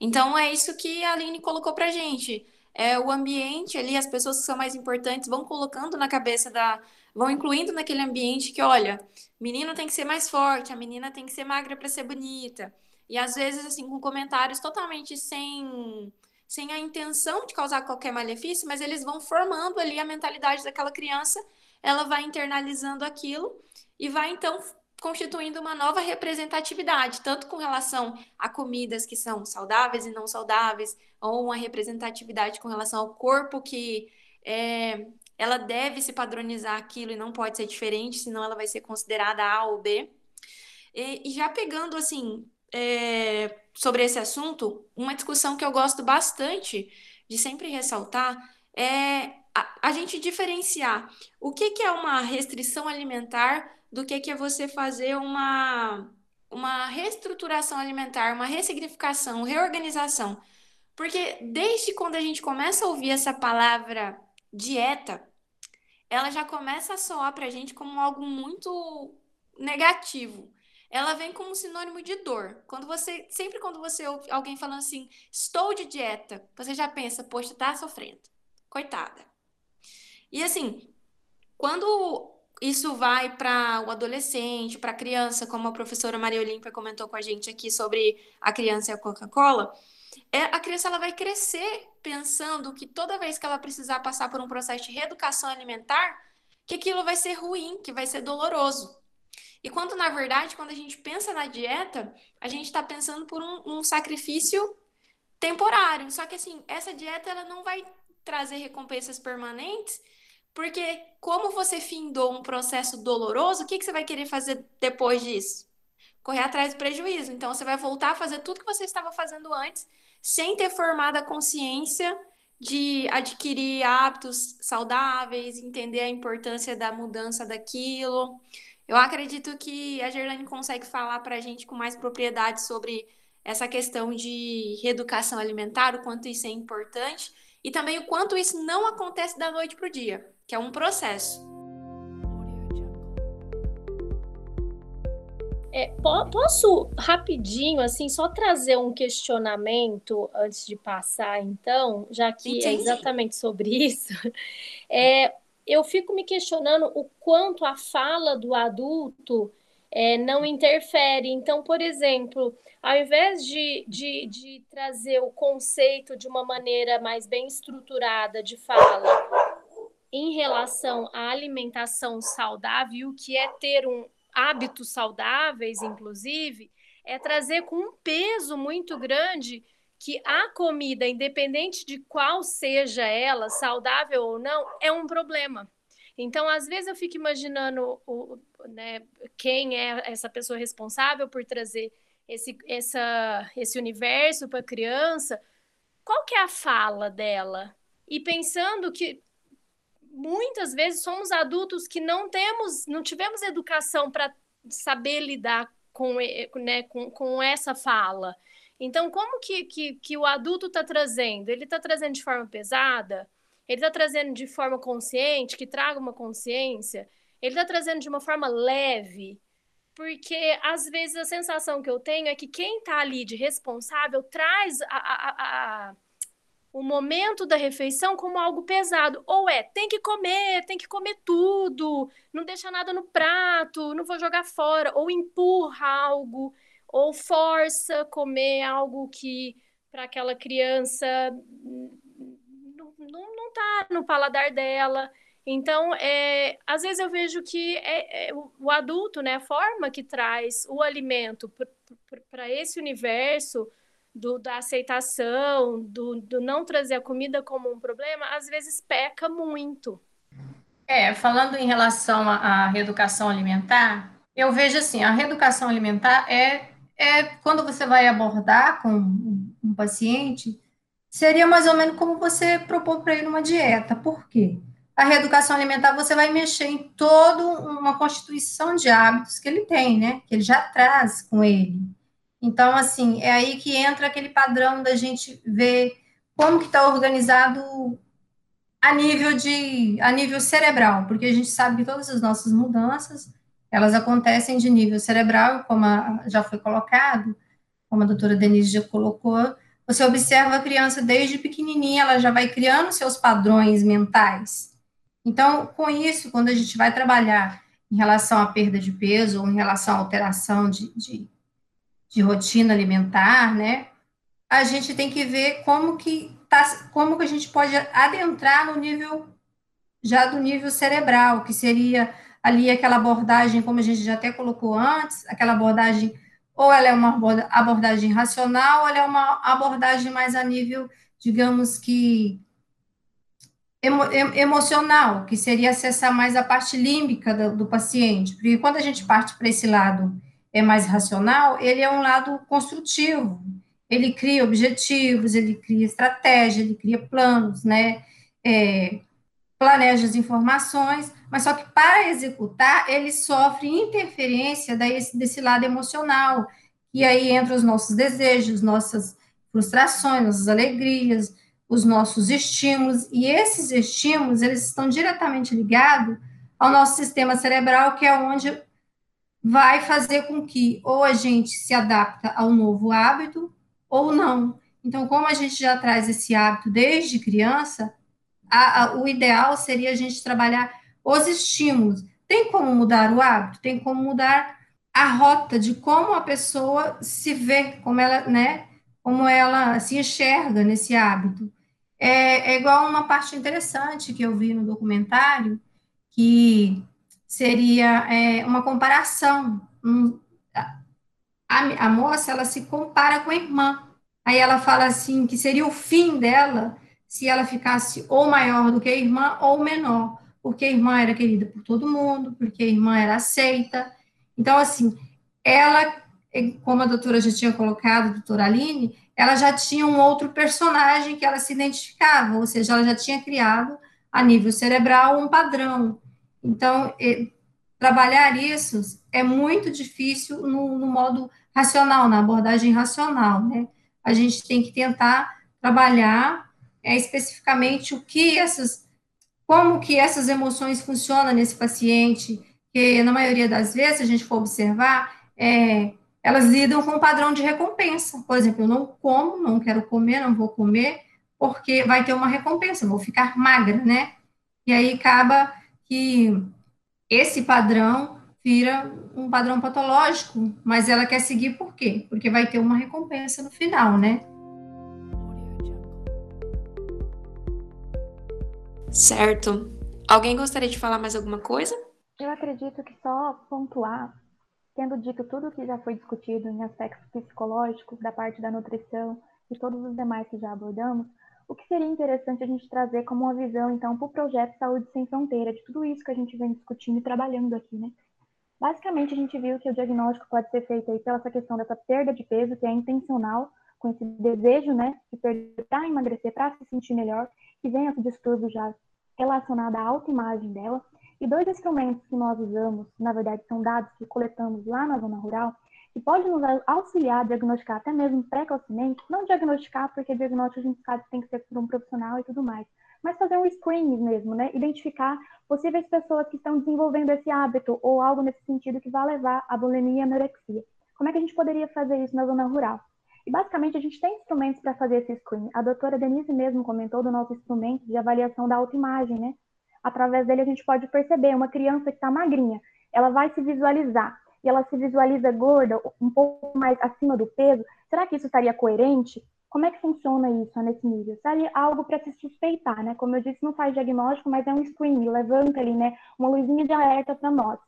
Então, é isso que a Aline colocou para gente é, o ambiente ali, as pessoas que são mais importantes vão colocando na cabeça da. vão incluindo naquele ambiente que, olha, menino tem que ser mais forte, a menina tem que ser magra para ser bonita. E às vezes, assim, com comentários totalmente sem, sem a intenção de causar qualquer malefício, mas eles vão formando ali a mentalidade daquela criança, ela vai internalizando aquilo e vai então constituindo uma nova representatividade, tanto com relação a comidas que são saudáveis e não saudáveis, ou uma representatividade com relação ao corpo que é, ela deve se padronizar aquilo e não pode ser diferente, senão ela vai ser considerada A ou B. E, e já pegando assim, é, sobre esse assunto, uma discussão que eu gosto bastante de sempre ressaltar é a, a gente diferenciar o que, que é uma restrição alimentar do que, que é você fazer uma, uma reestruturação alimentar, uma ressignificação, reorganização. Porque desde quando a gente começa a ouvir essa palavra dieta, ela já começa a soar para a gente como algo muito negativo. Ela vem como sinônimo de dor. Quando você, sempre quando você ouve alguém falando assim, estou de dieta, você já pensa, poxa, tá sofrendo. Coitada. E assim, quando isso vai para o adolescente, para a criança, como a professora Maria Olímpia comentou com a gente aqui sobre a criança e a Coca-Cola, é, a criança ela vai crescer pensando que toda vez que ela precisar passar por um processo de reeducação alimentar, que aquilo vai ser ruim, que vai ser doloroso. E quando, na verdade, quando a gente pensa na dieta, a gente está pensando por um, um, sacrifício temporário. Só que, assim, essa dieta ela não vai trazer recompensas permanentes, porque como você findou um processo doloroso, o que, que você vai querer fazer depois disso? Correr atrás do prejuízo. Então, você vai voltar a fazer tudo que você estava fazendo antes, sem ter formado a consciência de adquirir hábitos saudáveis, entender a importância da mudança daquilo. Eu acredito que a Gerlane consegue falar para a gente com mais propriedade sobre essa questão de reeducação alimentar, o quanto isso é importante e também o quanto isso não acontece da noite para o dia, que é um processo. É, posso rapidinho, assim, só trazer um questionamento antes de passar, então, já que é Entendi. é exatamente sobre isso. É, eu fico me questionando o quanto a fala do adulto é, não interfere. Então, por exemplo, ao invés de, de, de trazer o conceito de uma maneira mais bem estruturada de fala em relação à alimentação saudável, o que é ter um hábitos saudáveis, inclusive, é trazer com um peso muito grande que a comida, independente de qual seja ela, saudável ou não, é um problema. Então, às vezes eu fico imaginando né, quem é essa pessoa responsável por trazer esse, essa, esse universo para a criança, qual que é a fala dela? E pensando que muitas vezes somos adultos que não temos, não tivemos educação para saber lidar com, né, com, com essa fala. Então, como que, que, que o adulto está trazendo? Ele está trazendo de forma pesada? Ele está trazendo de forma consciente, que traga uma consciência? Ele está trazendo de uma forma leve? Porque, às vezes, a sensação que eu tenho é que quem está ali de responsável traz a, a, a, o momento da refeição como algo pesado. Ou é, tem que comer, tem que comer tudo, não deixa nada no prato, não vou jogar fora. Ou empurra algo ou força comer algo que para aquela criança não, não, não tá no paladar dela. Então, é, às vezes eu vejo que é, é o, adulto, né, a forma que traz o alimento para esse universo do, da aceitação, do, do não trazer a comida como um problema, às vezes peca muito. É, falando em relação à, reeducação alimentar, eu vejo assim, a reeducação alimentar é é quando você vai abordar com um paciente, seria mais ou menos como você propor para ele uma dieta. Por quê? A reeducação alimentar você vai mexer em toda uma constituição de hábitos que ele tem, né? Que ele já traz com ele. Então, assim, é aí que entra aquele padrão da gente ver como que está organizado a nível de a nível cerebral, porque a gente sabe que todas as nossas mudanças elas acontecem de nível cerebral, como a, já foi colocado, como a doutora Denise já colocou, você observa a criança desde pequenininha, ela já vai criando seus padrões mentais. Então, com isso, quando a gente vai trabalhar em relação à perda de peso ou em relação à alteração de, de, de rotina alimentar, né, a gente tem que ver como que tá, como que a gente pode adentrar no nível já do nível cerebral, que seria ali aquela abordagem, como a gente já até colocou antes, aquela abordagem, ou ela é uma abordagem racional, ou ela é uma abordagem mais a nível, digamos que, emo, emocional, que seria acessar mais a parte límbica do, do paciente, porque quando a gente parte para esse lado é mais racional, ele é um lado construtivo, ele cria objetivos, ele cria estratégia, ele cria planos, né? É, planeja as informações, mas só que para executar, ele sofre interferência desse, desse lado emocional, e aí entra os nossos desejos, nossas frustrações, nossas alegrias, os nossos estímulos, e esses estímulos, eles estão diretamente ligados ao nosso sistema cerebral, que é onde vai fazer com que ou a gente se adapta ao novo hábito ou não. Então, como a gente já traz esse hábito desde criança, a, a, o ideal seria a gente trabalhar os estímulos. Tem como mudar o hábito? Tem como mudar a rota de como a pessoa se vê, como ela, né, como ela se enxerga nesse hábito. É, é igual uma parte interessante que eu vi no documentário, que seria é, uma comparação. Um, a, a moça, ela se compara com a irmã. Aí ela fala assim, que seria o fim dela se ela ficasse ou maior do que a irmã ou menor, porque a irmã era querida por todo mundo, porque a irmã era aceita. Então, assim, ela, como a doutora já tinha colocado, a doutora Aline, ela já tinha um outro personagem que ela se identificava, ou seja, ela já tinha criado a nível cerebral um padrão. Então, trabalhar isso é muito difícil no, no modo racional, na abordagem racional, né? A gente tem que tentar trabalhar é, especificamente o que essas, como que essas emoções funcionam nesse paciente, que na maioria das vezes, se a gente for observar, é, elas lidam com um padrão de recompensa. Por exemplo, eu não como, não quero comer, não vou comer, porque vai ter uma recompensa, vou ficar magra, né? E aí acaba que esse padrão vira um padrão patológico, mas ela quer seguir por quê? Porque vai ter uma recompensa no final, né? Certo. Alguém gostaria de falar mais alguma coisa? Eu acredito que só pontuar, tendo dito tudo que já foi discutido em aspectos psicológicos, da parte da nutrição e todos os demais que já abordamos, o que seria interessante a gente trazer como uma visão, então, para o projeto Saúde Sem Fronteira, de tudo isso que a gente vem discutindo e trabalhando aqui, né? Basicamente, a gente viu que o diagnóstico pode ser feito aí pela essa questão dessa perda de peso, que é intencional, com esse desejo, né, de perder para emagrecer, para se sentir melhor, que vem esse distúrbio já relacionado à autoimagem dela. E dois instrumentos que nós usamos, na verdade, são dados que coletamos lá na zona rural, que pode nos auxiliar a diagnosticar até mesmo precocemente, não diagnosticar, porque diagnóstico a gente sabe que tem que ser por um profissional e tudo mais, mas fazer um screening mesmo, né? Identificar possíveis pessoas que estão desenvolvendo esse hábito ou algo nesse sentido que vai levar à bulimia e anorexia. Como é que a gente poderia fazer isso na zona rural? E basicamente a gente tem instrumentos para fazer esse screening. A doutora Denise mesmo comentou do nosso instrumento de avaliação da autoimagem, né? Através dele a gente pode perceber uma criança que está magrinha, ela vai se visualizar e ela se visualiza gorda, um pouco mais acima do peso. Será que isso estaria coerente? Como é que funciona isso nesse nível? Seria algo para se suspeitar, né? Como eu disse, não faz diagnóstico, mas é um screening, levanta ali, né? Uma luzinha de alerta para nós.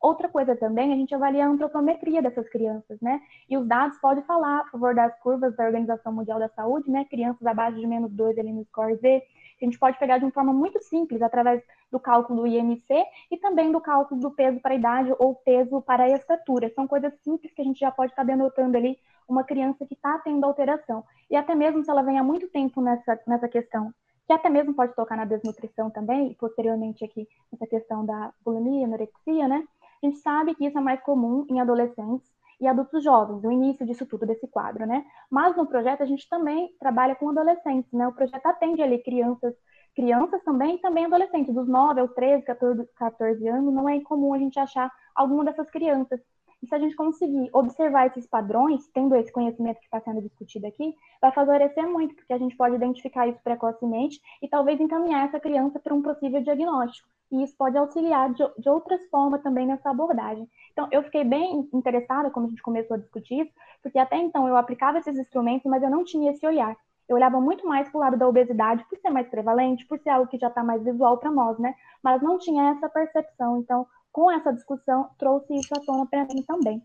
Outra coisa também, a gente avalia a antropometria dessas crianças, né? E os dados podem falar a favor das curvas da Organização Mundial da Saúde, né? Crianças abaixo de menos 2 ali no score Z. A gente pode pegar de uma forma muito simples, através do cálculo do IMC e também do cálculo do peso para a idade ou peso para a estatura. São coisas simples que a gente já pode estar denotando ali uma criança que está tendo alteração. E até mesmo se ela vem há muito tempo nessa, nessa questão que até mesmo pode tocar na desnutrição também, e posteriormente aqui nessa questão da bulimia, anorexia, né? A gente sabe que isso é mais comum em adolescentes e adultos jovens, o início disso tudo, desse quadro, né? Mas no projeto a gente também trabalha com adolescentes, né? O projeto atende ali crianças, crianças também e também adolescentes, dos 9 aos 13, 14, 14 anos, não é incomum a gente achar alguma dessas crianças. E se a gente conseguir observar esses padrões, tendo esse conhecimento que está sendo discutido aqui, vai favorecer muito, porque a gente pode identificar isso precocemente e talvez encaminhar essa criança para um possível diagnóstico e isso pode auxiliar de, de, outras formas também nessa abordagem. Então, eu fiquei bem interessada quando a gente começou a discutir isso, porque até então eu aplicava esses instrumentos, mas eu não tinha esse olhar. Eu olhava muito mais para o lado da obesidade, por ser mais prevalente, por ser algo que já está mais visual para nós, né? Mas não tinha essa percepção. Então, com essa discussão, trouxe isso à tona para mim também.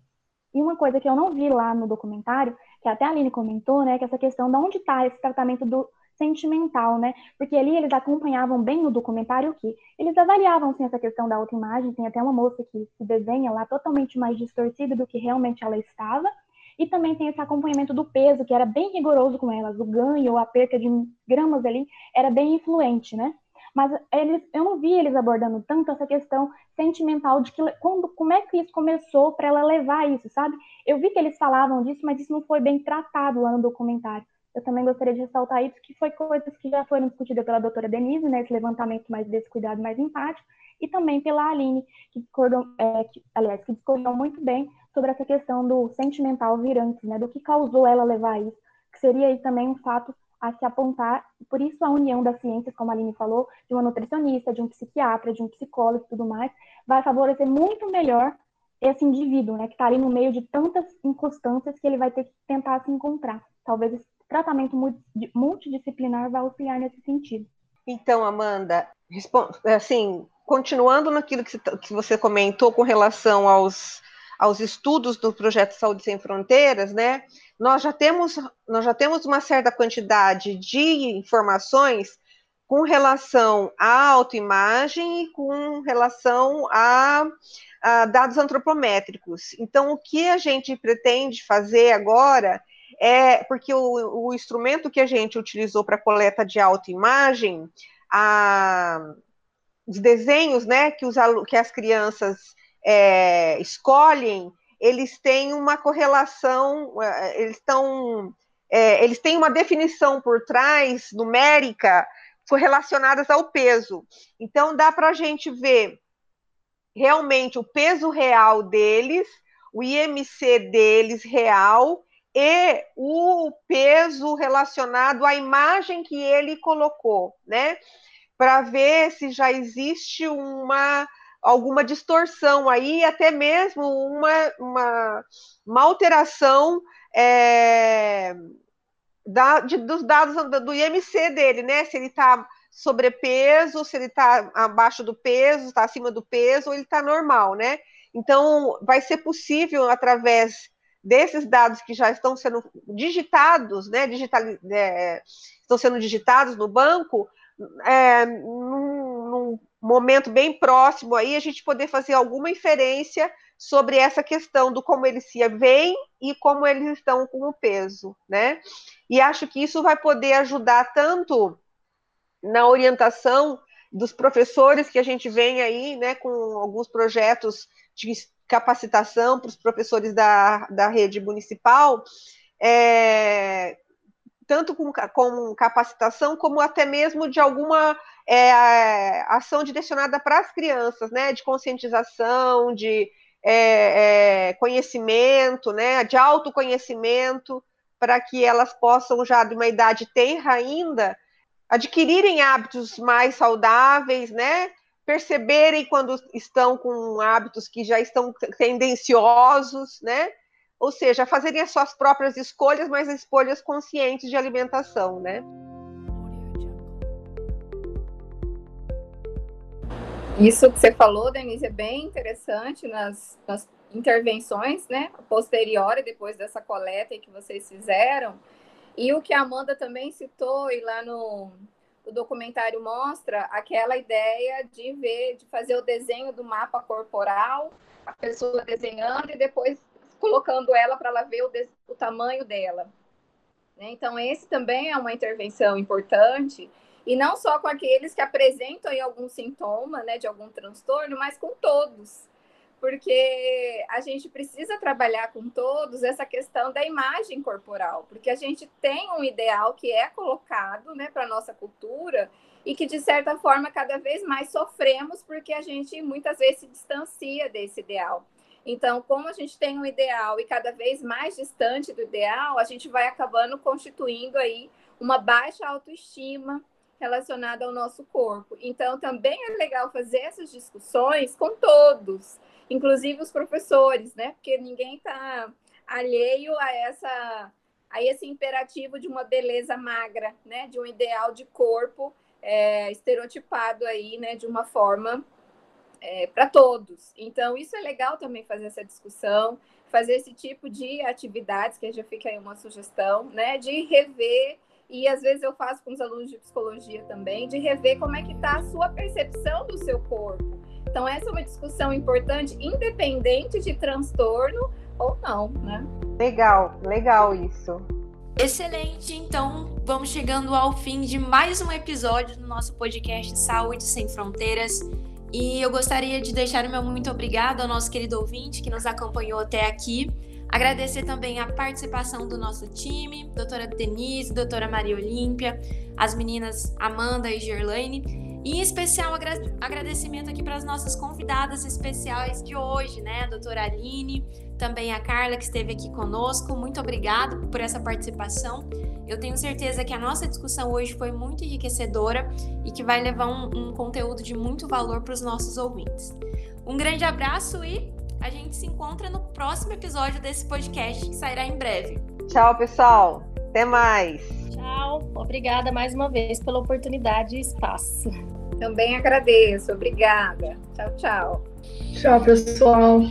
E uma coisa que eu não vi lá no documentário, que até a Aline comentou, né, que é essa questão de onde está esse tratamento do sentimental, né? Porque ali eles acompanhavam bem no documentário que eles avaliavam sim essa questão da autoimagem, tem até uma moça que se desenha lá totalmente mais distorcida do que realmente ela estava, E também tem esse acompanhamento do peso, que era bem rigoroso com elas. O ganho ou a perca de gramas ali era bem influente, né? Mas eles, eu não vi eles abordando tanto essa questão sentimental de que quando, como é que isso começou para ela levar isso, sabe? Eu vi que eles falavam disso, mas isso não foi bem tratado lá no documentário. Eu também gostaria de ressaltar isso, que foi coisas que já foram discutidas pela doutora Denise, né, esse levantamento mais desse cuidado mais empático, e também pela Aline, que discordou, é, que, aliás, que discordou muito bem sobre essa questão do sentimental virante, né, do que causou ela levar isso, que seria aí também um fato a se apontar, por isso a união das ciências, como a Aline falou, de uma nutricionista, de um psiquiatra, de um psicólogo e tudo mais, vai favorecer muito melhor esse indivíduo, né, que está ali no meio de tantas inconstâncias que ele vai ter que tentar se encontrar. Talvez tratamento multidisciplinar vai auxiliar nesse sentido. Então, Amanda, assim, continuando naquilo que você comentou com relação aos, aos estudos do projeto Saúde Sem Fronteiras, né? Nós já temos, nós já temos uma certa quantidade de informações com relação à autoimagem e com relação a, a dados antropométricos. Então, o que a gente pretende fazer agora é porque o, o instrumento que a gente utilizou para coleta de autoimagem, a, os desenhos né, que, os, que as crianças é, escolhem, eles têm uma correlação, é, eles estão. É, eles têm uma definição por trás, numérica, relacionadas ao peso. Então, dá para a gente ver realmente o peso real deles, o IMC deles real e o peso relacionado à imagem que ele colocou, né? Para ver se já existe uma alguma distorção aí, até mesmo uma, uma, uma alteração é, da, de, dos dados do IMC dele, né? Se ele está sobrepeso, se ele está abaixo do peso, está acima do peso, ou ele está normal, né? Então, vai ser possível, através desses dados que já estão sendo digitados, né, digital, é, estão sendo digitados no banco, é, num, num, momento bem próximo aí, a gente poder fazer alguma inferência sobre essa questão do como eles se veem e como eles estão com o peso, né? E acho que isso vai poder ajudar tanto na orientação dos professores que a gente vem aí, né, com alguns projetos de capacitação para os professores da, da rede municipal, é, tanto com, com capacitação, como até mesmo de alguma é, ação direcionada para as crianças, né, de conscientização, de é, é, conhecimento, né, de autoconhecimento, para que elas possam, já de uma idade tenra ainda, adquirirem hábitos mais saudáveis, né, perceberem quando estão com hábitos que já estão tendenciosos, né? Ou seja, fazerem as suas próprias escolhas, mas escolhas conscientes de alimentação, né? Isso que você falou, Denise, é bem interessante nas, nas intervenções, né? Posterior, depois dessa coleta que vocês fizeram. E o que a Amanda também citou, e lá no, o documentário mostra aquela ideia de ver, de fazer o desenho do mapa corporal, a pessoa desenhando e depois colocando ela para ela ver o, o tamanho dela. Né? Então, esse também é uma intervenção importante, e não só com aqueles que apresentam algum sintoma né, de algum transtorno, mas com todos porque a gente precisa trabalhar com todos essa questão da imagem corporal, porque a gente tem um ideal que é colocado né, para a nossa cultura e que, de certa forma, cada vez mais sofremos porque a gente muitas vezes se distancia desse ideal. Então, como a gente tem um ideal e cada vez mais distante do ideal, a gente vai acabando constituindo aí uma baixa autoestima relacionada ao nosso corpo. Então, também é legal fazer essas discussões com todos, inclusive os professores, né? Porque ninguém está alheio a essa a esse imperativo de uma beleza magra, né? De um ideal de corpo é, estereotipado aí, né? De uma forma é, para todos. Então isso é legal também fazer essa discussão, fazer esse tipo de atividades que já fica aí uma sugestão, né? De rever e às vezes eu faço com os alunos de psicologia também, de rever como é que está a sua percepção do seu corpo então, essa é uma discussão importante, independente de transtorno, ou não, né? Legal, legal isso. Excelente, então vamos chegando ao fim de mais um episódio do nosso podcast Saúde Sem Fronteiras. E eu gostaria de deixar o meu muito obrigado ao nosso querido ouvinte que nos acompanhou até aqui. Agradecer também a participação do nosso time, doutora Denise, doutora Maria Olímpia, as meninas Amanda e Gerlaine. E em especial agradecimento aqui para as nossas convidadas especiais de hoje, né? A doutora Aline, também a Carla que esteve aqui conosco. Muito obrigada por essa participação. Eu tenho certeza que a nossa discussão hoje foi muito enriquecedora e que vai levar um, um conteúdo de muito valor para os nossos ouvintes. Um grande abraço e a gente se encontra no próximo episódio desse podcast que sairá em breve. Tchau, pessoal. Até mais. Tchau. Obrigada mais uma vez pela oportunidade e espaço. Também agradeço. Obrigada. Tchau, tchau. Tchau, pessoal.